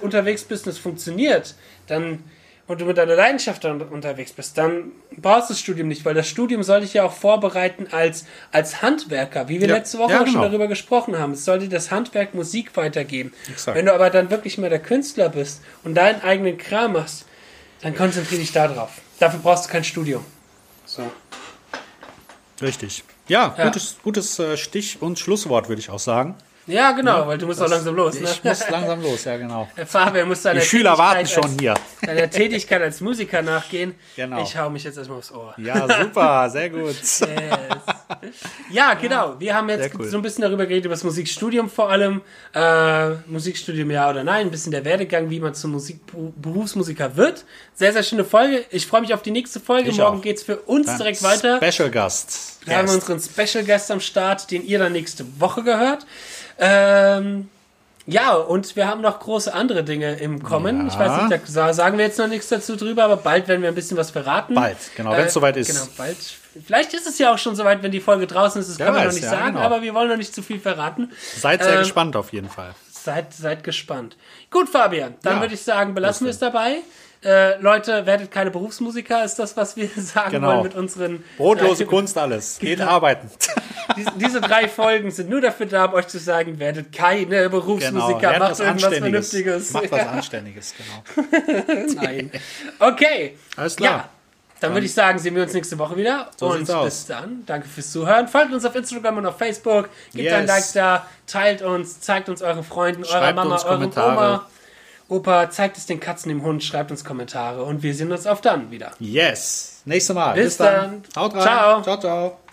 unterwegs bist und es funktioniert, dann und du mit deiner Leidenschaft dann unterwegs bist, dann brauchst du das Studium nicht, weil das Studium soll dich ja auch vorbereiten als, als Handwerker, wie wir Ja. letzte Woche Ja, auch schon genau. darüber gesprochen haben. Es soll dir das Handwerk Musik weitergeben. Exakt. Wenn du aber dann wirklich mehr der Künstler bist und deinen eigenen Kram machst, dann konzentriere dich da drauf. Dafür brauchst du kein Studium. So. Richtig. Ja, Ja. gutes, gutes äh, Stich- und Schlusswort, würde ich auch sagen. Ja, genau, weil du musst auch langsam los. Ne? Ich muss langsam los, ja, genau. [LAUGHS] Der Fabian muss seiner Die Schüler warten schon als, hier. [LAUGHS] Seiner Tätigkeit als Musiker nachgehen. Genau. Ich hau mich jetzt erstmal aufs Ohr. Ja, super, sehr gut. [LAUGHS] Yes. Ja, genau. Wir haben jetzt cool. so ein bisschen darüber geredet, über das Musikstudium vor allem. Äh, Musikstudium ja oder nein, ein bisschen der Werdegang, wie man zum Musik Berufsmusiker wird. Sehr, sehr schöne Folge. Ich freue mich auf die nächste Folge. Ich Morgen auch. geht's für uns direkt weiter. Special Gast. Da haben wir unseren Special Guest am Start, den ihr dann nächste Woche gehört. Ähm, ja, und wir haben noch große andere Dinge im Kommen. Ja. Ich weiß nicht, da sagen wir jetzt noch nichts dazu drüber, aber bald werden wir ein bisschen was verraten. Bald, genau, wenn es soweit ist. Genau, bald. Vielleicht ist es ja auch schon soweit, wenn die Folge draußen ist. Das Wer können wir noch nicht ja, sagen, genau. aber wir wollen noch nicht zu viel verraten. Seid sehr Ähm, gespannt auf jeden Fall. Seid, seid gespannt. Gut, Fabian, dann Ja. würde ich sagen, belassen wir es dabei. Äh, Leute, werdet keine Berufsmusiker, ist das, was wir [LAUGHS] sagen Genau. wollen mit unseren Brotlose äh, Kunst alles. Geht Genau. arbeiten. [LAUGHS] Diese, diese drei Folgen sind nur dafür da, um euch zu sagen, werdet keine Genau. Berufsmusiker, Lernt macht was irgendwas. Vernünftiges. Macht was [LAUGHS] Anständiges, genau. Nein. Okay. Alles klar. Ja. Dann würde ich sagen, sehen wir uns nächste Woche wieder. So und aus. bis dann. Danke fürs Zuhören. Folgt uns auf Instagram und auf Facebook. Gebt Yes. ein Like da. Teilt uns. Zeigt uns euren Freunden, eurer Schreibt Mama, uns eurem Kommentare. Oma. Opa, zeigt es den Katzen, dem Hund. Schreibt uns Kommentare. Und wir sehen uns auf dann wieder. Yes. Nächstes Mal. Bis dann. Haut rein. Ciao. Ciao, ciao.